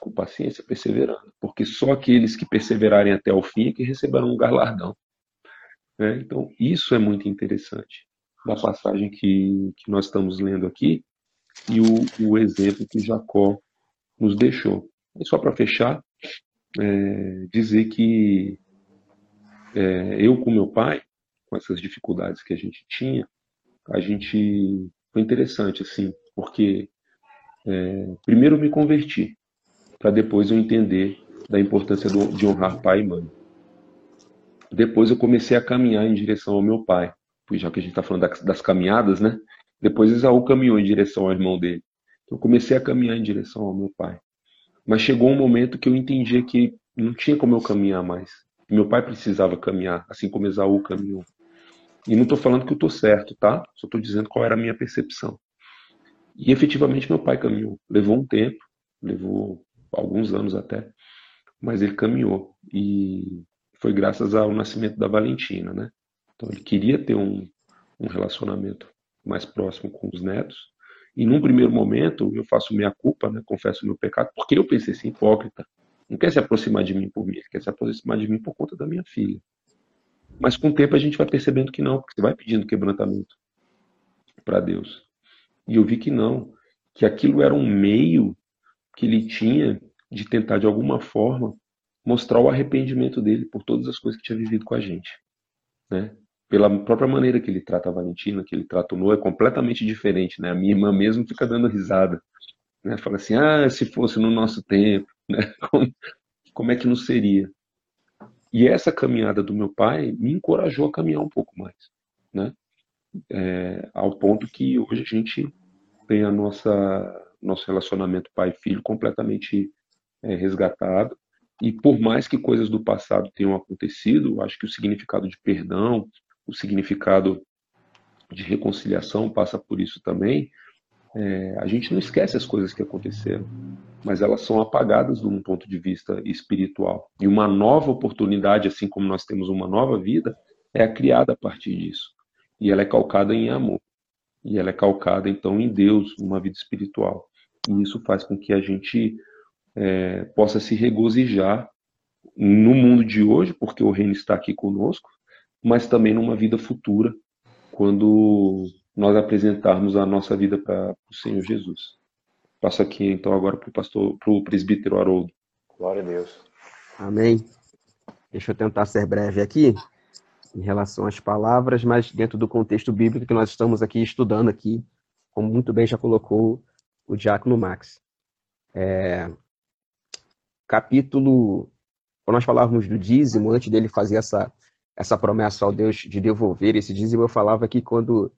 Com paciência, perseverando. Porque só aqueles que perseverarem até o fim é que receberão um galardão. Né? Então, isso é muito interessante da passagem que, que nós estamos lendo aqui e o, o exemplo que Jacó nos deixou. E só para fechar, é, dizer que é, eu com meu pai, com essas dificuldades que a gente tinha, a gente foi interessante assim, porque é, primeiro me converti, para depois eu entender da importância do, de honrar pai e mãe. Depois eu comecei a caminhar em direção ao meu pai, já que a gente está falando das, das, caminhadas, né? Depois Esaú caminhou em direção ao irmão dele. Então, eu comecei a caminhar em direção ao meu pai. Mas chegou um momento que eu entendia que não tinha como eu caminhar mais. Meu pai precisava caminhar, assim como Esaú caminhou. E não estou falando que eu estou certo, tá? Só estou dizendo qual era a minha percepção. E efetivamente meu pai caminhou. Levou um tempo, levou alguns anos até, mas ele caminhou. E foi graças ao nascimento da Valentina, né? Então ele queria ter um, um relacionamento mais próximo com os netos. E num primeiro momento eu faço minha culpa, né? Confesso meu pecado, porque eu pensei assim, hipócrita. Não quer se aproximar de mim por mim, quer se aproximar de mim por conta da minha filha. Mas com o tempo a gente vai percebendo que não, porque você vai pedindo quebrantamento para Deus. E eu vi que não, que aquilo era um meio que ele tinha de tentar, de alguma forma, mostrar o arrependimento dele por todas as coisas que tinha vivido com a gente. Né? Pela própria maneira que ele trata a Valentina, que ele trata o Noah, é completamente diferente. Né? A minha irmã mesmo fica dando risada. Né? Fala assim, ah, se fosse no nosso tempo, né? como, como é que não seria? E essa caminhada do meu pai me encorajou a caminhar um pouco mais. Né? É, ao ponto que hoje a gente tem a nossa nosso relacionamento pai-filho completamente é, resgatado e por mais que coisas do passado tenham acontecido, acho que o significado de perdão, o significado de reconciliação passa por isso também. É, a gente não esquece as coisas que aconteceram, mas elas são apagadas de um ponto de vista espiritual. E uma nova oportunidade, assim como nós temos uma nova vida, é criada a partir disso e ela é calcada em amor. E ela é calcada, então, em Deus, numa vida espiritual. E isso faz com que a gente é, possa se regozijar no mundo de hoje, porque o reino está aqui conosco, mas também numa vida futura, quando nós apresentarmos a nossa vida para o Senhor Jesus. Passo aqui então agora para o pastor, para o presbítero Haroldo. Glória a Deus. Amém. Deixa eu tentar ser breve aqui em relação às palavras, mas dentro do contexto bíblico que nós estamos aqui estudando aqui, como muito bem já colocou o diácono Max. É, capítulo, quando nós falávamos do dízimo, antes dele fazer essa, essa promessa ao Deus de devolver esse dízimo, eu falava que quando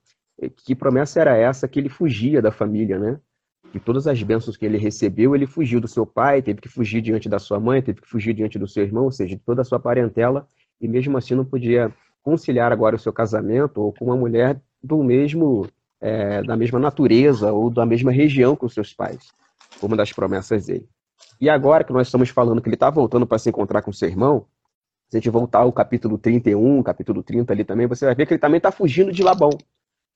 que promessa era essa que ele fugia da família, né? Que todas as bênçãos que ele recebeu, ele fugiu do seu pai, teve que fugir diante da sua mãe, teve que fugir diante do seu irmão, ou seja, de toda a sua parentela, e mesmo assim não podia conciliar agora o seu casamento ou com uma mulher do mesmo é, da mesma natureza ou da mesma região que os seus pais, uma das promessas dele. E agora que nós estamos falando que ele está voltando para se encontrar com seu irmão, se a gente voltar ao capítulo 31, capítulo 30 ali também, você vai ver que ele também está fugindo de Labão.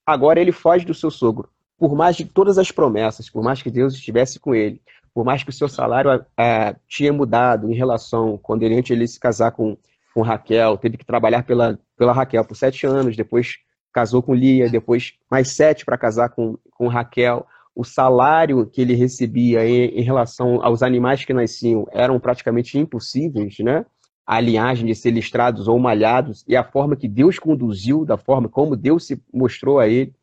Agora ele foge do seu sogro. Por mais de todas as promessas, por mais que Deus estivesse com ele, por mais que o seu salário é, tinha mudado em relação, quando ele antes ele se casar com, com Raquel, teve que trabalhar pela, pela Raquel por sete anos, depois casou com Lia, depois mais sete para casar com, com Raquel o salário que ele recebia em, em, relação aos animais que nasciam eram praticamente impossíveis, né? A linhagem de ser listrados ou malhados e a forma que Deus conduziu, da forma como Deus se mostrou a ele.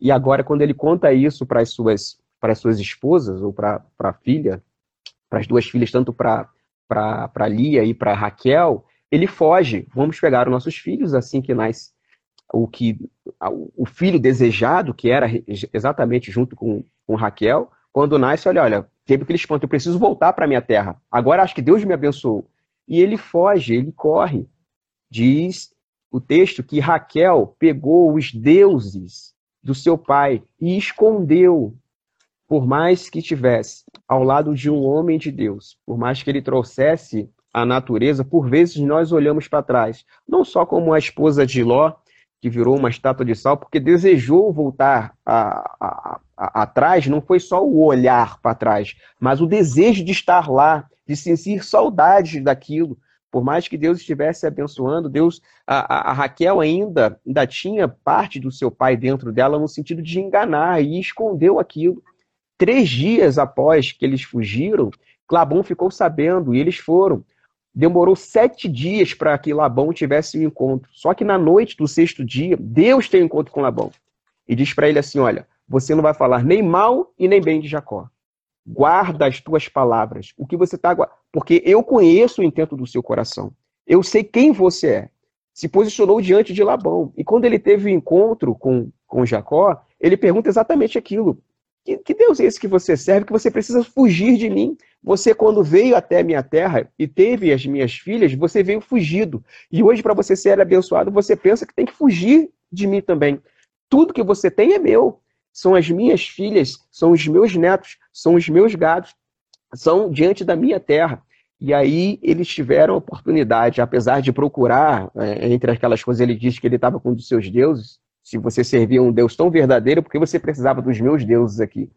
E agora, quando ele conta isso para as suas, para as suas esposas ou para a filha, para as duas filhas, tanto para Lia e para Raquel, ele foge. Vamos pegar os nossos filhos assim que nasce o que o filho desejado, que era exatamente junto com, com Raquel, quando nasce, olha, olha, teve aquele espanto, eu preciso voltar para minha terra. Agora acho que Deus me abençoou. E ele foge, ele corre. Diz o texto que Raquel pegou os deuses do seu pai e escondeu, por mais que tivesse ao lado de um homem de Deus, por mais que ele trouxesse a natureza, por vezes nós olhamos para trás, não só como a esposa de Ló, que virou uma estátua de sal, porque desejou voltar a, a, a, atrás, não foi só o olhar para trás, mas o desejo de estar lá, de sentir saudade daquilo. Por mais que Deus estivesse abençoando, Deus, a, Raquel ainda, ainda tinha parte do seu pai dentro dela no sentido de enganar e escondeu aquilo. Três dias após que eles fugiram, Labão ficou sabendo e eles foram. Demorou sete dias para que Labão tivesse o um encontro. Só que na noite do sexto dia, Deus tem um encontro com Labão. E diz para ele assim: Olha, você não vai falar nem mal e nem bem de Jacó. Guarda as tuas palavras. O que você está. Porque eu conheço o intento do seu coração. Eu sei quem você é. Se posicionou diante de Labão. E quando ele teve o um encontro com, com Jacó, ele pergunta exatamente aquilo. Que, que Deus é esse que você serve que você precisa fugir de mim? Você, quando veio até minha terra e teve as minhas filhas, você veio fugido. E hoje, para você ser abençoado, você pensa que tem que fugir de mim também. Tudo que você tem é meu. São as minhas filhas, são os meus netos, são os meus gados, são diante da minha terra. E aí eles tiveram a oportunidade, apesar de procurar, é, entre aquelas coisas, ele diz que ele estava com um dos seus deuses. Se você servia um Deus tão verdadeiro, por que você precisava dos meus deuses aqui?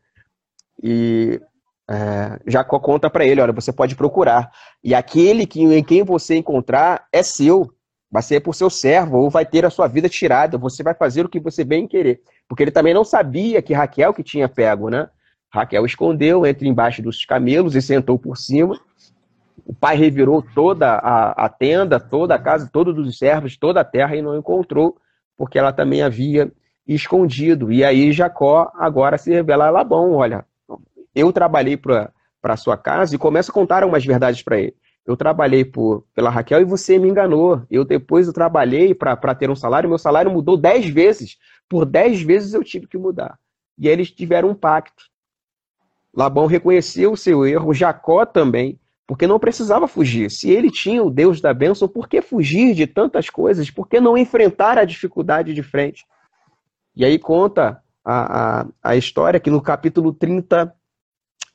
E é, Jacó conta para ele: olha, você pode procurar. E aquele que, em quem você encontrar é seu. Vai ser por seu servo, ou vai ter a sua vida tirada. Você vai fazer o que você bem querer. Porque ele também não sabia que Raquel que tinha pego, né? Raquel escondeu entre embaixo dos camelos e sentou por cima. O pai revirou toda a, a tenda, toda a casa, todos os servos, toda a terra e não encontrou, porque ela também havia escondido. E aí Jacó agora se revela a Labão: olha, eu trabalhei para a sua casa e começa a contar umas verdades para ele. Eu trabalhei por, pela Raquel e você me enganou. Eu depois eu trabalhei para ter um salário, meu salário mudou dez vezes. Por dez vezes eu tive que mudar. E aí eles tiveram um pacto. Labão reconheceu o seu erro, Jacó também, porque não precisava fugir. Se ele tinha o Deus da bênção, por que fugir de tantas coisas? Por que não enfrentar a dificuldade de frente? E aí conta a, a, a história que no capítulo 30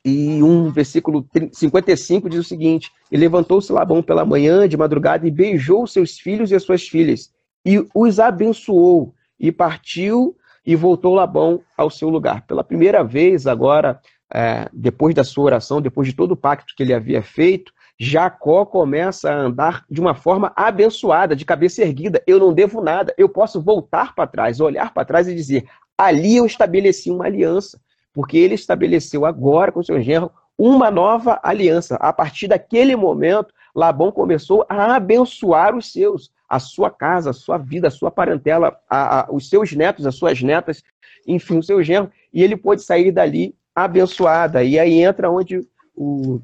e um versículo 55 diz o seguinte: E levantou-se Labão pela manhã de madrugada e beijou seus filhos e as suas filhas, e os abençoou, e partiu e voltou Labão ao seu lugar. Pela primeira vez agora, é, depois da sua oração, depois de todo o pacto que ele havia feito, Jacó começa a andar de uma forma abençoada, de cabeça erguida. Eu não devo nada, eu posso voltar para trás, olhar para trás e dizer: ali eu estabeleci uma aliança, porque ele estabeleceu agora com seu genro uma nova aliança. A partir daquele momento, Labão começou a abençoar os seus, a sua casa, a sua vida, a sua parentela, a, a, os seus netos, as suas netas, enfim, o seu genro, e ele pôde sair dali abençoada. E aí entra onde o,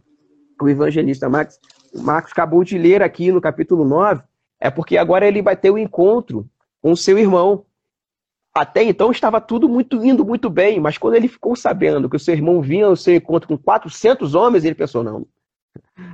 o evangelista Marcos, Marcos acabou de ler aqui no capítulo 9, é porque agora ele vai ter o um encontro com seu irmão. Até então estava tudo muito indo muito bem, mas quando ele ficou sabendo que o seu irmão vinha ao seu encontro com 400 homens, ele pensou: não,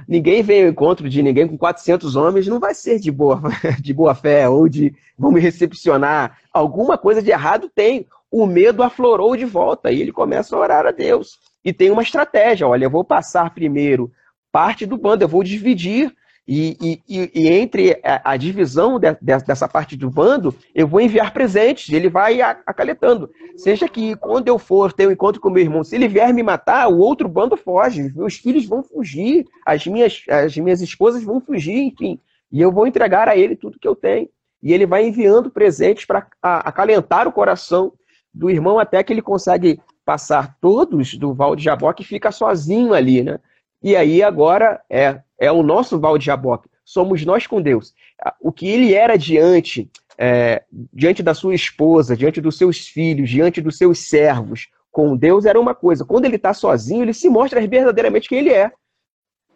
ninguém vem ao encontro de ninguém com 400 homens, não vai ser de boa, de boa fé ou de vamos recepcionar. Alguma coisa de errado tem o medo aflorou de volta e ele começa a orar a Deus. E tem uma estratégia: olha, eu vou passar primeiro parte do bando, eu vou dividir. E, e, e entre a, a divisão de, de, dessa parte do bando, eu vou enviar presentes. Ele vai acaletando. Seja que quando eu for ter um encontro com meu irmão, se ele vier me matar, o outro bando foge. Meus filhos vão fugir, as minhas, as minhas esposas vão fugir, enfim. E eu vou entregar a ele tudo que eu tenho. E ele vai enviando presentes para acalentar o coração do irmão até que ele consegue passar todos do Val de Jaboque e fica sozinho ali, né? E aí agora é, é o nosso Val de Jaboque. Somos nós com Deus. O que ele era diante, é, diante da sua esposa, diante dos seus filhos, diante dos seus servos, com Deus era uma coisa. Quando ele está sozinho, ele se mostra verdadeiramente quem ele é.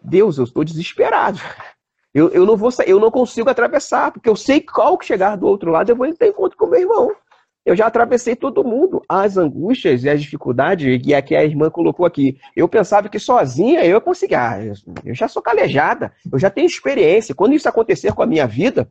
Deus, eu estou desesperado. Eu, eu não vou eu não consigo atravessar, porque eu sei qual que chegar do outro lado, eu vou ter encontro com meu irmão. Eu já atravessei todo mundo, as angústias e as dificuldades, e aqui a irmã colocou aqui. Eu pensava que sozinha eu conseguia. Ah, eu já sou calejada, eu já tenho experiência. Quando isso acontecer com a minha vida,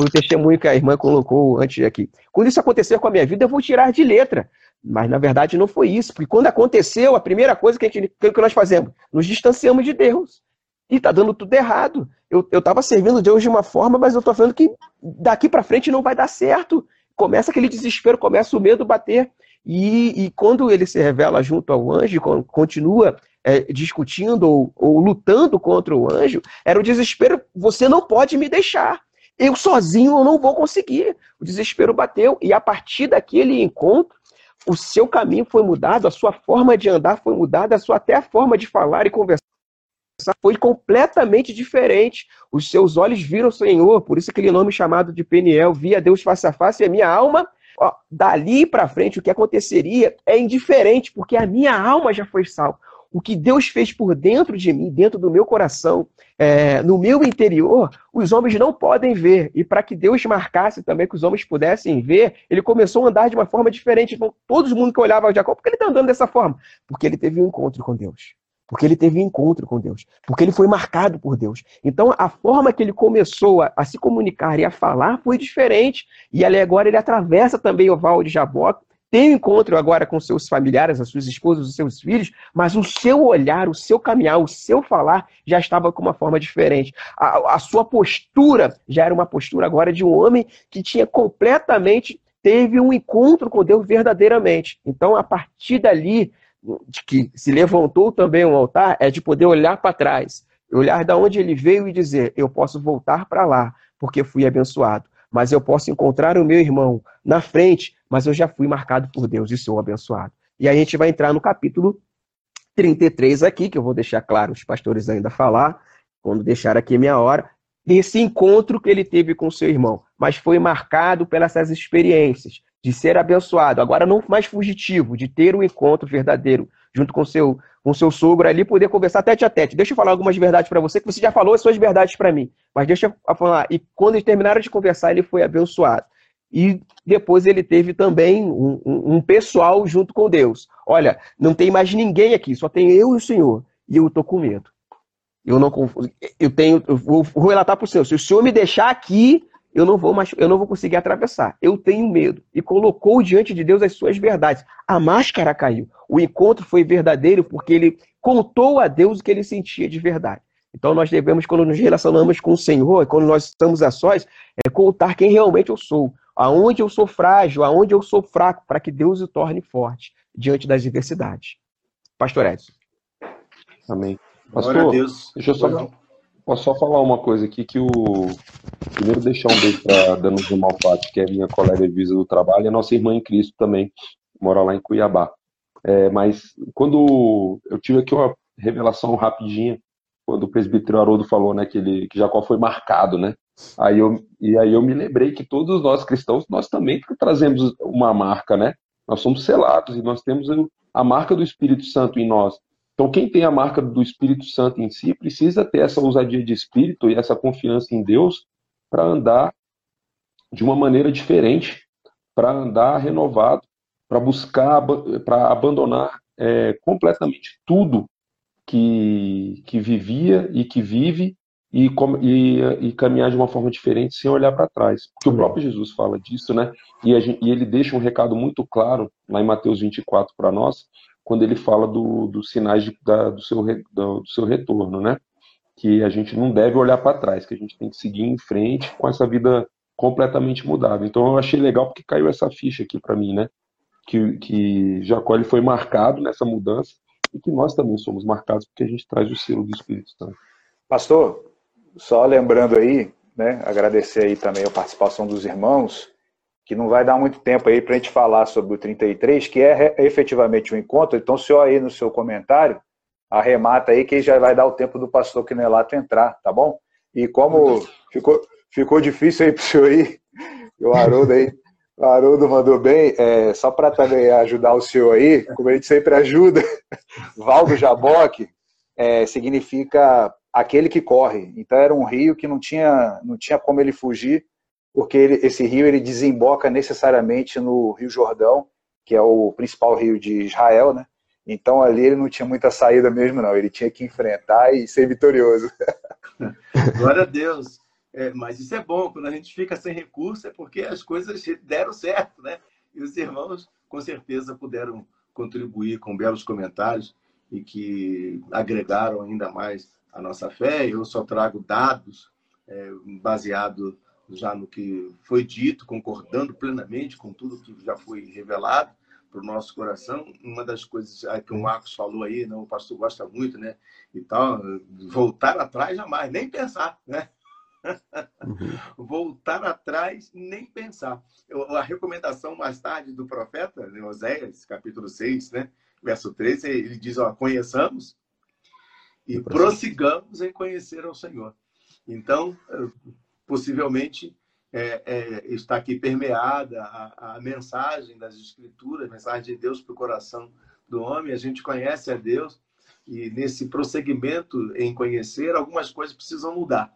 o testemunho que a irmã colocou antes aqui. Quando isso acontecer com a minha vida, eu vou tirar de letra. Mas na verdade não foi isso, porque quando aconteceu, a primeira coisa que, a gente, que nós fazemos, nos distanciamos de Deus. E está dando tudo errado. Eu estava servindo Deus de uma forma, mas eu estou vendo que daqui para frente não vai dar certo começa aquele desespero, começa o medo bater. E, e quando ele se revela junto ao anjo, continua é, discutindo ou, ou lutando contra o anjo, era o desespero: você não pode me deixar. Eu sozinho não vou conseguir. O desespero bateu, e a partir daquele encontro, o seu caminho foi mudado, a sua forma de andar foi mudada, a sua até a forma de falar e conversar foi completamente diferente. Os seus olhos viram o Senhor, por isso aquele nome chamado de Peniel, via Deus face a face, e a minha alma, ó, dali para frente, o que aconteceria é indiferente, porque a minha alma já foi salva. O que Deus fez por dentro de mim, dentro do meu coração, é, no meu interior, os homens não podem ver. E para que Deus marcasse também que os homens pudessem ver, ele começou a andar de uma forma diferente. Então, todo mundo que olhava Jacó, por que ele está andando dessa forma? Porque ele teve um encontro com Deus porque ele teve encontro com Deus, porque ele foi marcado por Deus. Então, a forma que ele começou a, a se comunicar e a falar foi diferente. E agora ele atravessa também o Val de Jaboque, tem um encontro agora com seus familiares, as suas esposas, os seus filhos, mas o seu olhar, o seu caminhar, o seu falar já estava com uma forma diferente. A, a sua postura já era uma postura agora de um homem que tinha completamente teve um encontro com Deus verdadeiramente. Então, a partir dali, de que se levantou também um altar é de poder olhar para trás, olhar da onde ele veio e dizer: eu posso voltar para lá, porque fui abençoado. Mas eu posso encontrar o meu irmão na frente, mas eu já fui marcado por Deus e sou abençoado. E a gente vai entrar no capítulo 33 aqui, que eu vou deixar claro os pastores ainda falar, quando deixar aqui minha hora, desse encontro que ele teve com seu irmão, mas foi marcado pelas experiências de ser abençoado, agora não mais fugitivo, de ter um encontro verdadeiro junto com seu com seu sogro ali, poder conversar tete a tete. Deixa eu falar algumas verdades para você, que você já falou as suas verdades para mim, mas deixa eu falar. E quando eles terminaram de conversar, ele foi abençoado. E depois ele teve também um, um, um pessoal junto com Deus. Olha, não tem mais ninguém aqui, só tem eu e o Senhor. E eu estou com medo. Eu não eu tenho, eu vou relatar para o Senhor. Se o Senhor me deixar aqui, eu não vou mais, eu não vou conseguir atravessar. Eu tenho medo. E colocou diante de Deus as suas verdades. A máscara caiu. O encontro foi verdadeiro porque ele contou a Deus o que ele sentia de verdade. Então nós devemos, quando nos relacionamos com o Senhor, quando nós estamos a sós, é contar quem realmente eu sou, aonde eu sou frágil, aonde eu sou fraco, para que Deus o torne forte diante das adversidades. Pastor Edson. Amém. Pastor, Glória a Deus. deixa eu só, posso só falar uma coisa aqui, que o... Primeiro deixar um beijo para Danusa Malfatti, que é minha colega de visa do trabalho, e a nossa irmã em Cristo também, mora lá em Cuiabá. É, mas quando eu tive aqui uma revelação rapidinha, quando o presbítero Haroldo falou, né, que, ele, que Jacó foi marcado, né? Aí eu, e aí eu me lembrei que todos nós cristãos, nós também trazemos uma marca, né? Nós somos selados e nós temos a marca do Espírito Santo em nós. Então, quem tem a marca do Espírito Santo em si precisa ter essa ousadia de espírito e essa confiança em Deus para andar de uma maneira diferente, para andar renovado, para buscar, para abandonar é, completamente tudo que, que vivia e que vive e, e, e, caminhar de uma forma diferente sem olhar para trás. Porque o próprio Jesus fala disso, né? E, gente, e, ele deixa um recado muito claro lá em Mateus 24 para nós, quando ele fala dos do sinais de, da, do, seu, do, do seu retorno, né? Que a gente não deve olhar para trás, que a gente tem que seguir em frente com essa vida completamente mudada. Então eu achei legal porque caiu essa ficha aqui para mim, né? Que, que Jacó ele foi marcado nessa mudança e que nós também somos marcados porque a gente traz o selo do Espírito Santo. Pastor, só lembrando aí, né, agradecer aí também a participação dos irmãos, que não vai dar muito tempo aí para a gente falar sobre o 33, que é efetivamente um encontro. Então, o senhor aí no seu comentário, arremata aí que já vai dar o tempo do pastor Quinelato entrar, tá bom? E como ficou, ficou difícil aí para o senhor aí, o Haroldo aí, o Haroldo mandou bem, é, só para também ajudar o senhor aí, como a gente sempre ajuda, Valdo Jaboque é, significa aquele que corre. Então era um rio que não tinha, não tinha como ele fugir, porque ele, esse rio ele desemboca necessariamente no Rio Jordão, que é o principal rio de Israel, né? Então ali ele não tinha muita saída mesmo, não. Ele tinha que enfrentar e ser vitorioso. Glória a Deus. É, mas isso é bom, quando a gente fica sem recurso, é porque as coisas deram certo, né? E os irmãos, com certeza, puderam contribuir com belos comentários e que agregaram ainda mais a nossa fé. Eu só trago dados é, baseado já no que foi dito, concordando plenamente com tudo que já foi revelado para o nosso coração. Uma das coisas que o Marcos falou aí, não, o pastor gosta muito, né? E tal, voltar atrás jamais, nem pensar, né? Uhum. voltar atrás, nem pensar. Eu, a recomendação mais tarde do profeta, né, Oséias, capítulo 6, né? Verso 13, ele diz, ó, conheçamos e prossigamos em conhecer ao Senhor. Então, possivelmente, é, é, está aqui permeada a, a, mensagem das Escrituras, a mensagem de Deus para o coração do homem. A gente conhece a Deus e nesse prosseguimento em conhecer, algumas coisas precisam mudar.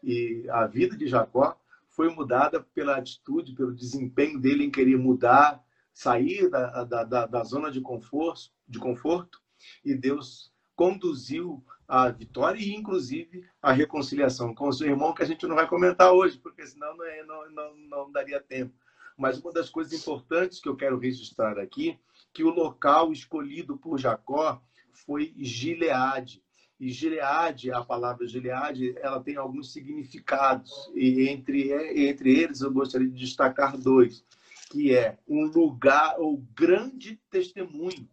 E a vida de Jacó foi mudada pela atitude, pelo desempenho dele em querer mudar, sair da, da, da, da zona de conforto, de conforto, e Deus conduziu a vitória e, inclusive, a reconciliação com o seu irmão, que a gente não vai comentar hoje, porque senão não, é, não, não, não daria tempo. Mas uma das coisas importantes que eu quero registrar aqui, que o local escolhido por Jacó foi Gileade. E Gileade, a palavra Gileade, ela tem alguns significados. E entre, entre eles eu gostaria de destacar dois, que é um lugar ou grande testemunho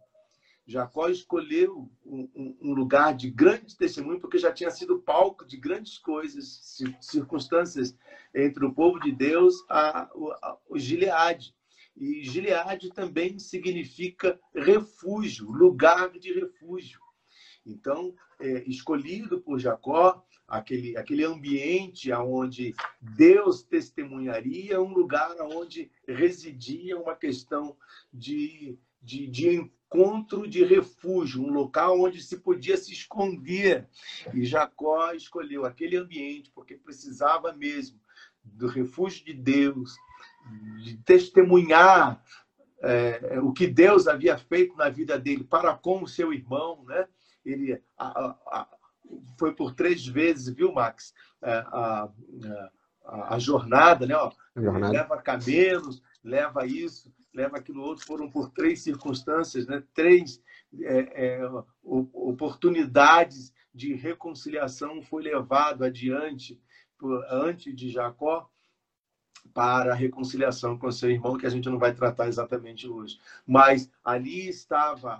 Jacó escolheu um, um, lugar de grande testemunho, porque já tinha sido palco de grandes coisas, circunstâncias entre o povo de Deus a, a, o Gileade. E Gileade também significa refúgio, lugar de refúgio. Então, é, escolhido por Jacó, aquele, aquele ambiente onde Deus testemunharia, um lugar onde residia uma questão de, de, de encontro de refúgio, um local onde se podia se esconder. E Jacó escolheu aquele ambiente porque precisava mesmo do refúgio de Deus, de testemunhar é, o que Deus havia feito na vida dele para com o seu irmão, né? Ele a, a, foi por três vezes, viu, Max? É, a, a, jornada, né? Ó, jornada. Leva camelos, leva isso, leva aquilo outro, foram por três circunstâncias, né? três é, é, oportunidades de reconciliação foi levado adiante por, antes de Jacó. para a reconciliação com seu irmão, que a gente não vai tratar exatamente hoje. Mas ali estava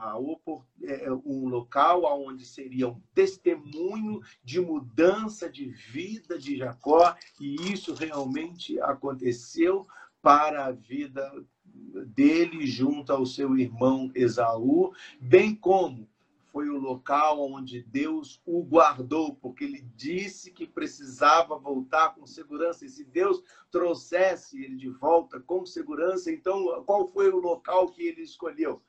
é, um local onde seria um testemunho de mudança de vida de Jacó, e isso realmente aconteceu para a vida dele junto ao seu irmão Esaú, bem como foi o local onde Deus o guardou, porque ele disse que precisava voltar com segurança. E se Deus trouxesse ele de volta com segurança, então qual foi o local que ele escolheu?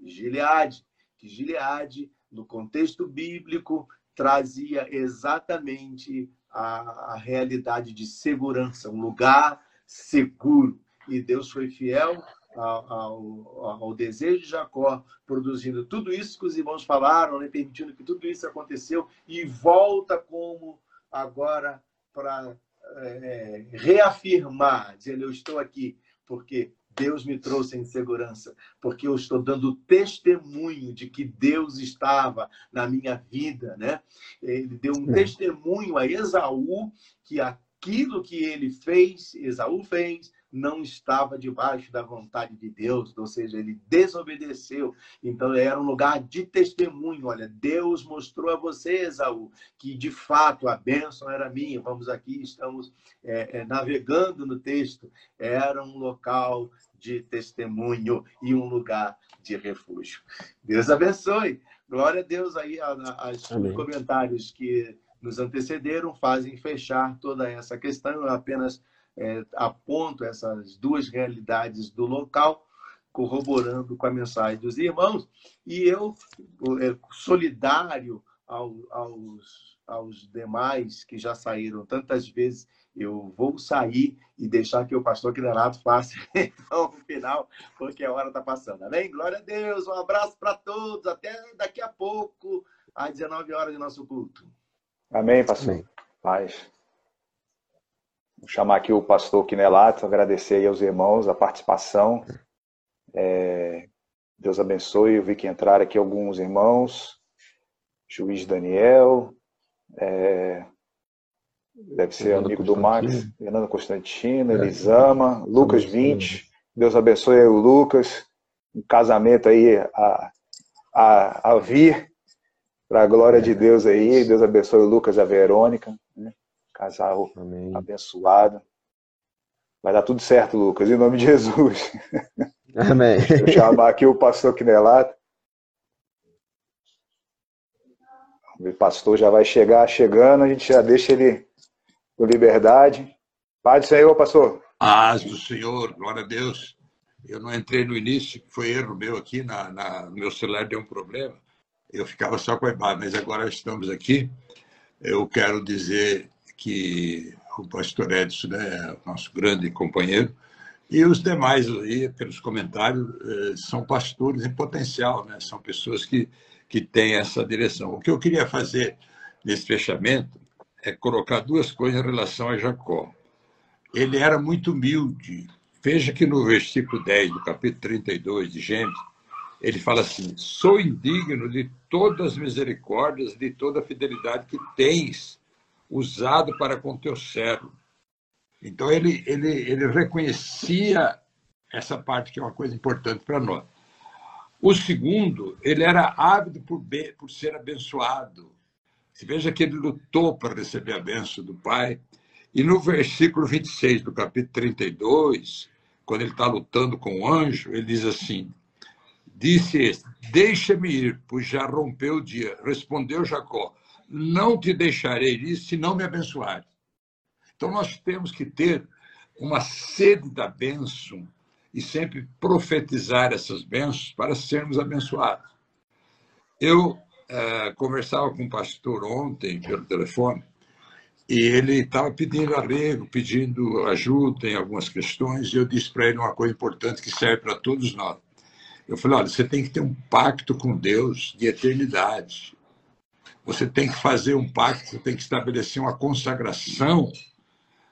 Gileade. Que Gileade, no contexto bíblico, trazia exatamente a, a realidade de segurança, um lugar seguro. E Deus foi fiel ao, ao, desejo de Jacó, produzindo tudo isso que os irmãos falaram, né, permitindo que tudo isso aconteceu, e volta como agora para é, reafirmar, dizendo: Eu estou aqui, porque Deus me trouxe em segurança, porque eu estou dando testemunho de que Deus estava na minha vida, né? Ele deu um testemunho a Esaú que aquilo que ele fez, Esaú fez, não estava debaixo da vontade de Deus, ou seja, ele desobedeceu. Então era um lugar de testemunho. Olha, Deus mostrou a você, Esaú, que de fato a bênção era minha. Vamos aqui, estamos é, é, navegando no texto. Era um local de testemunho e um lugar de refúgio. Deus abençoe. Glória a Deus aí, os comentários que nos antecederam fazem fechar toda essa questão. Eu apenas é, aponto essas duas realidades do local, corroborando com a mensagem dos irmãos, e eu, é, solidário ao, aos, aos demais que já saíram tantas vezes, eu vou sair e deixar que o pastor Quinerato faça então, o final, porque a hora está passando. Amém? Glória a Deus, um abraço para todos, até daqui a pouco, às 19 horas de nosso culto. Amém, pastor. Amém. Paz. Vou chamar aqui o pastor Quinelato, agradecer aos irmãos a participação. É, Deus abençoe. Eu vi que entraram aqui alguns irmãos. Juiz Daniel, é, deve ser Fernando amigo do Max, Fernando Constantino, é. Elisama, Lucas 20. Deus abençoe o Lucas. Um casamento aí a, a, a vir, para a glória de Deus aí. Deus abençoe o Lucas e a Verônica. Né? Casal Amém. abençoado. Vai dar tudo certo, Lucas, em nome de Jesus. Amém. Vou chamar aqui o pastor Quinelato. O pastor já vai chegar, chegando, a gente já deixa ele com liberdade. Paz do Senhor, pastor. Paz do Senhor, glória a Deus. Eu não entrei no início, foi erro meu aqui, na, na meu celular deu um problema. Eu ficava só com a imagem, mas agora estamos aqui. Eu quero dizer que o pastor Edson né, é nosso grande companheiro, e os demais aí, pelos comentários, eh, são pastores em potencial, né? são pessoas que, que têm essa direção. O que eu queria fazer nesse fechamento é colocar duas coisas em relação a Jacó. Ele era muito humilde. Veja que no versículo 10 do capítulo 32 de Gênesis, ele fala assim: Sou indigno de todas as misericórdias, de toda a fidelidade que tens usado para com teu servo. Então, ele, ele, ele reconhecia essa parte que é uma coisa importante para nós. O segundo, ele era ávido por, por ser abençoado. Você veja que ele lutou para receber a benção do Pai. E no versículo 26 do capítulo 32, quando ele está lutando com o anjo, ele diz assim: Disse este: Deixa-me ir, pois já rompeu o dia. Respondeu Jacó: não te deixarei ir se não me abençoar. Então nós temos que ter uma sede da bênção e sempre profetizar essas bênçãos para sermos abençoados. Eu é, conversava com um pastor ontem pelo telefone e ele estava pedindo arrego, pedindo ajuda em algumas questões, e eu disse para ele uma coisa importante que serve para todos nós. Eu falei: olha, você tem que ter um pacto com Deus de eternidade. Você tem que fazer um pacto, você tem que estabelecer uma consagração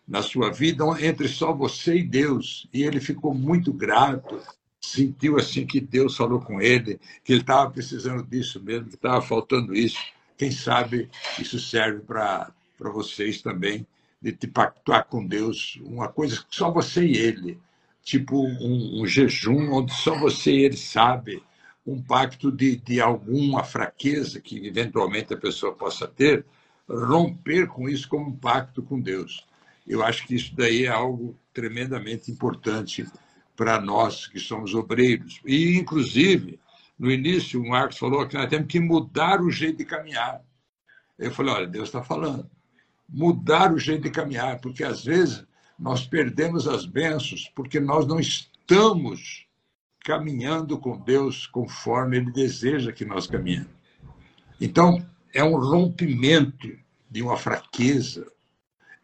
na sua vida entre só você e Deus. E ele ficou muito grato, sentiu assim que Deus falou com ele, que ele estava precisando disso mesmo, que estava faltando isso. Quem sabe isso serve para vocês também, de te pactuar com Deus, uma coisa que só você e ele, tipo um, um jejum onde só você e ele sabe, um pacto de, de alguma fraqueza que eventualmente a pessoa possa ter, romper com isso como um pacto com Deus. Eu acho que isso daí é algo tremendamente importante para nós que somos obreiros. E, inclusive, no início, o Marcos falou que nós temos que mudar o jeito de caminhar. Eu falei: olha, Deus está falando. Mudar o jeito de caminhar, porque às vezes nós perdemos as bênçãos porque nós não estamos caminhando com Deus conforme Ele deseja que nós caminhemos. Então, é um rompimento de uma fraqueza,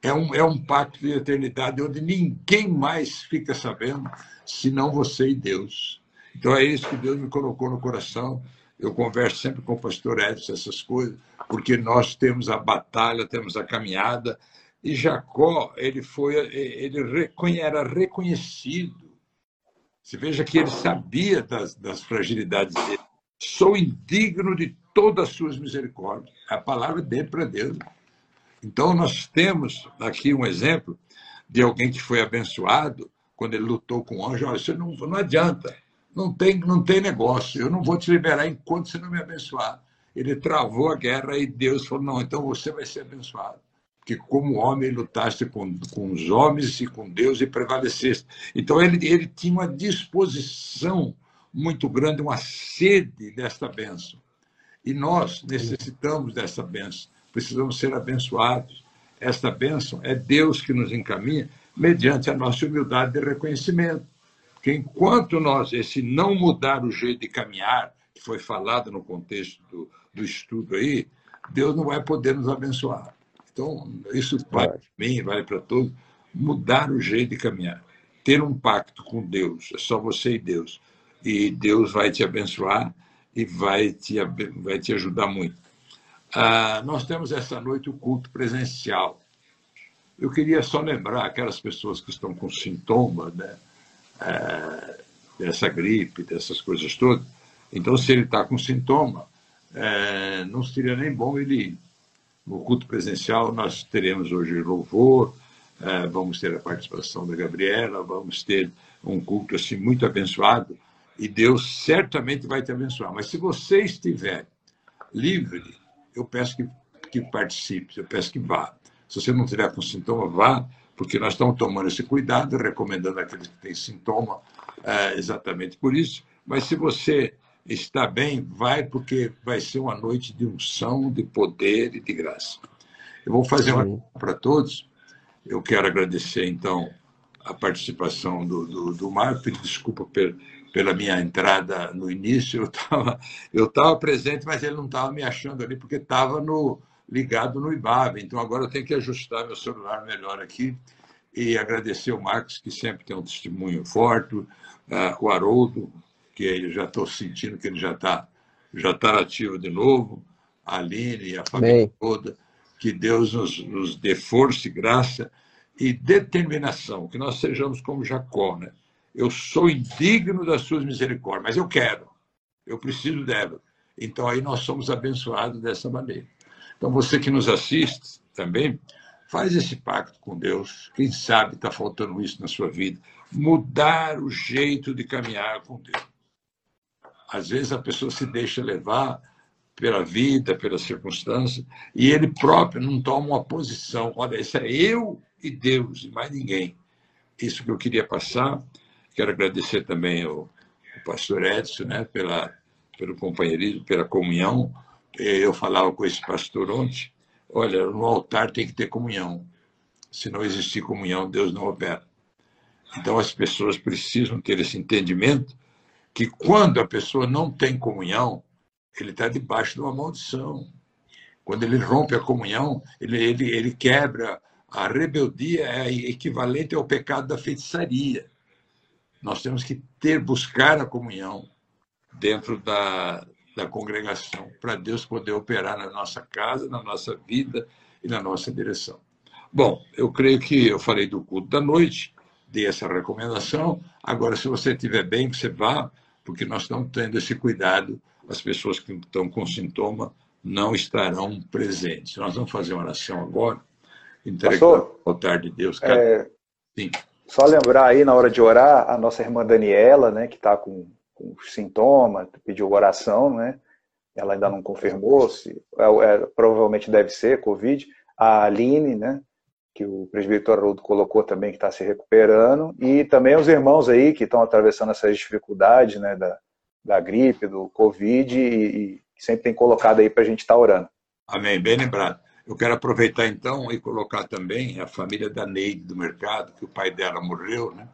é um, é um pacto de eternidade onde ninguém mais fica sabendo, senão você e Deus. Então é isso que Deus me colocou no coração. Eu converso sempre com o pastor Edson essas coisas, porque nós temos a batalha, temos a caminhada. E Jacó, ele foi, ele era reconhecido. Você veja que ele sabia das, das fragilidades dele. Sou indigno de todas as suas misericórdias. É a palavra dele para Deus. Então, nós temos aqui um exemplo de alguém que foi abençoado quando ele lutou com o anjo. Olha, isso não, não adianta, não tem, não tem negócio, eu não vou te liberar enquanto você não me abençoar. Ele travou a guerra e Deus falou: não, então você vai ser abençoado. Porque, como homem, lutaste com, com os homens e com Deus e prevaleceste. Então, ele, ele tinha uma disposição muito grande, uma sede desta bênção. E nós necessitamos dessa bênção precisamos ser abençoados. Esta bênção é Deus que nos encaminha mediante a nossa humildade de reconhecimento. Porque enquanto nós, esse não mudar o jeito de caminhar, que foi falado no contexto do, do estudo aí, Deus não vai poder nos abençoar. Então, isso vale para mim, vale para todos, mudar o jeito de caminhar. Ter um pacto com Deus, é só você e Deus. E Deus vai te abençoar e vai te, vai te ajudar muito. Ah, nós temos essa noite o culto presencial. Eu queria só lembrar aquelas pessoas que estão com sintomas né, é, dessa gripe, dessas coisas todas. Então, se ele está com sintoma, é, não seria nem bom ele. No culto presencial, nós teremos hoje louvor, é, vamos ter a participação da Gabriela, vamos ter um culto assim muito abençoado e Deus certamente vai te abençoar. Mas se você estiver livre eu peço que, que participe, eu peço que vá. Se você não tiver com sintoma, vá, porque nós estamos tomando esse cuidado, recomendando aqueles que têm sintoma é, exatamente por isso. Mas se você está bem, vai, porque vai ser uma noite de unção, de poder e de graça. Eu vou fazer uma para todos. Eu quero agradecer, então, a participação do, do, do Marco, desculpa per, pela minha entrada no início, eu estava eu tava presente, mas ele não estava me achando ali, porque estava no, ligado no IBAB. Então, agora eu tenho que ajustar meu celular melhor aqui e agradecer o Marcos, que sempre tem um testemunho forte, uh, o Haroldo, que eu já estou sentindo que ele já está já tá ativo de novo, a Aline e a família Bem. toda, que Deus nos, nos dê força e graça e determinação, que nós sejamos como Jacó, né? Eu sou indigno das suas misericórdias, mas eu quero, eu preciso dela. Então aí nós somos abençoados dessa maneira. Então você que nos assiste também, faz esse pacto com Deus. Quem sabe está faltando isso na sua vida. Mudar o jeito de caminhar com Deus. Às vezes a pessoa se deixa levar pela vida, pelas circunstâncias, e ele próprio não toma uma posição. Olha, isso é eu e Deus, e mais ninguém. Isso que eu queria passar. Quero agradecer também ao, ao pastor Edson né, pela, pelo companheirismo, pela comunhão. Eu falava com esse pastor ontem, olha, no altar tem que ter comunhão. Se não existir comunhão, Deus não opera. Então as pessoas precisam ter esse entendimento que quando a pessoa não tem comunhão, ele está debaixo de uma maldição. Quando ele rompe a comunhão, ele, ele, ele quebra. A rebeldia é equivalente ao pecado da feitiçaria. Nós temos que ter, buscar a comunhão dentro da, da congregação, para Deus poder operar na nossa casa, na nossa vida e na nossa direção. Bom, eu creio que eu falei do culto da noite, dei essa recomendação. Agora, se você estiver bem, você vá, porque nós estamos tendo esse cuidado. As pessoas que estão com sintoma não estarão presentes. Nós vamos fazer uma oração agora entregando ao altar de Deus. É, Sim. Só lembrar aí, na hora de orar, a nossa irmã Daniela, né, que está com, com sintomas, pediu oração, né? Ela ainda não confirmou, se é, é, provavelmente deve ser Covid. A Aline, né? Que o presbítero Haroldo colocou também, que está se recuperando. E também os irmãos aí que estão atravessando essas dificuldades, né? Da, da gripe, do Covid, e, e sempre tem colocado aí para a gente estar tá orando. Amém, bem lembrado. Eu quero aproveitar então e colocar também a família da Neide do mercado, que o pai dela morreu, né?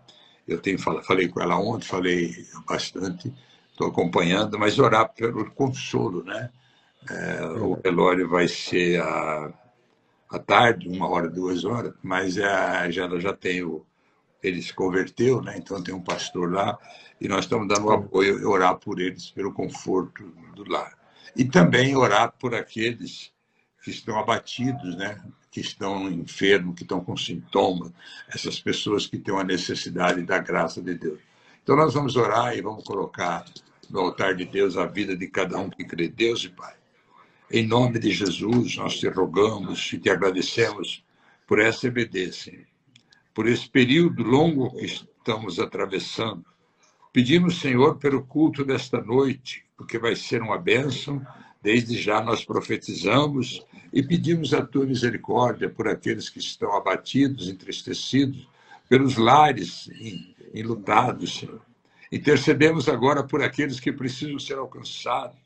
Eu tenho falei com ela ontem, falei bastante, estou acompanhando, mas orar pelo consolo, né? É, o velório vai ser à, à tarde, uma hora, duas horas, mas é, já já tem o ele se converteu, né? Então tem um pastor lá e nós estamos dando apoio e orar por eles pelo conforto do lar e também orar por aqueles que estão abatidos, né? que estão enfermos, que estão com sintomas, essas pessoas que têm a necessidade da graça de Deus. Então nós vamos orar e vamos colocar no altar de Deus a vida de cada um que crê. Deus e Pai, em nome de Jesus, nós te rogamos e te agradecemos por essa Senhor, por esse período longo que estamos atravessando. Pedimos, Senhor, pelo culto desta noite, porque vai ser uma bênção Desde já nós profetizamos e pedimos a tua misericórdia por aqueles que estão abatidos, entristecidos, pelos lares enlutados, Senhor. Intercedemos agora por aqueles que precisam ser alcançados,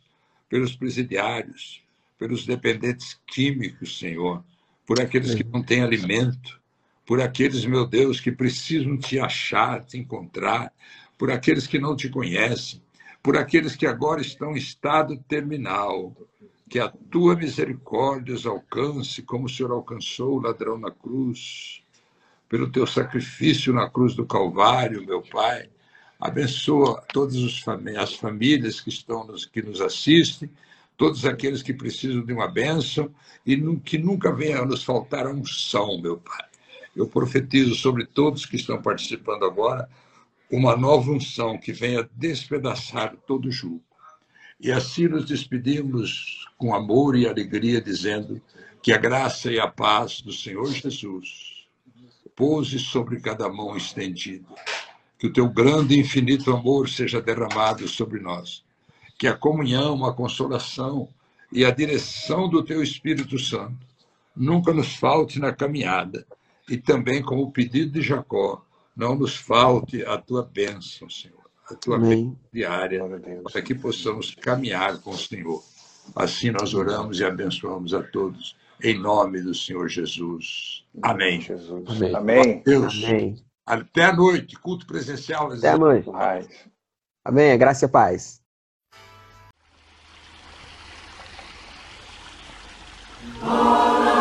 pelos presidiários, pelos dependentes químicos, Senhor, por aqueles que não têm alimento, por aqueles, meu Deus, que precisam te achar, te encontrar, por aqueles que não te conhecem, por aqueles que agora estão em estado terminal. Que a tua misericórdia os alcance, como o Senhor alcançou o ladrão na cruz, pelo teu sacrifício na cruz do Calvário, meu Pai. Abençoa todas as famílias que estão nos, que nos assistem, todos aqueles que precisam de uma bênção e que nunca venha a nos faltar a unção, meu Pai. Eu profetizo sobre todos que estão participando agora uma nova unção que venha despedaçar todo o jugo. E assim nos despedimos com amor e alegria, dizendo que a graça e a paz do Senhor Jesus pouse sobre cada mão estendida. Que o teu grande e infinito amor seja derramado sobre nós. Que a comunhão, a consolação e a direção do teu Espírito Santo nunca nos falte na caminhada. E também, como o pedido de Jacó, não nos falte a tua bênção, Senhor, a tua bênção diária, para que possamos caminhar com o Senhor. Assim nós oramos e abençoamos a todos, em nome do Senhor Jesus. Amém. Jesus. Amém. Amém. Deus. Amém. Até a noite, culto presencial. Até a noite. Amém. Graça e paz. Amém.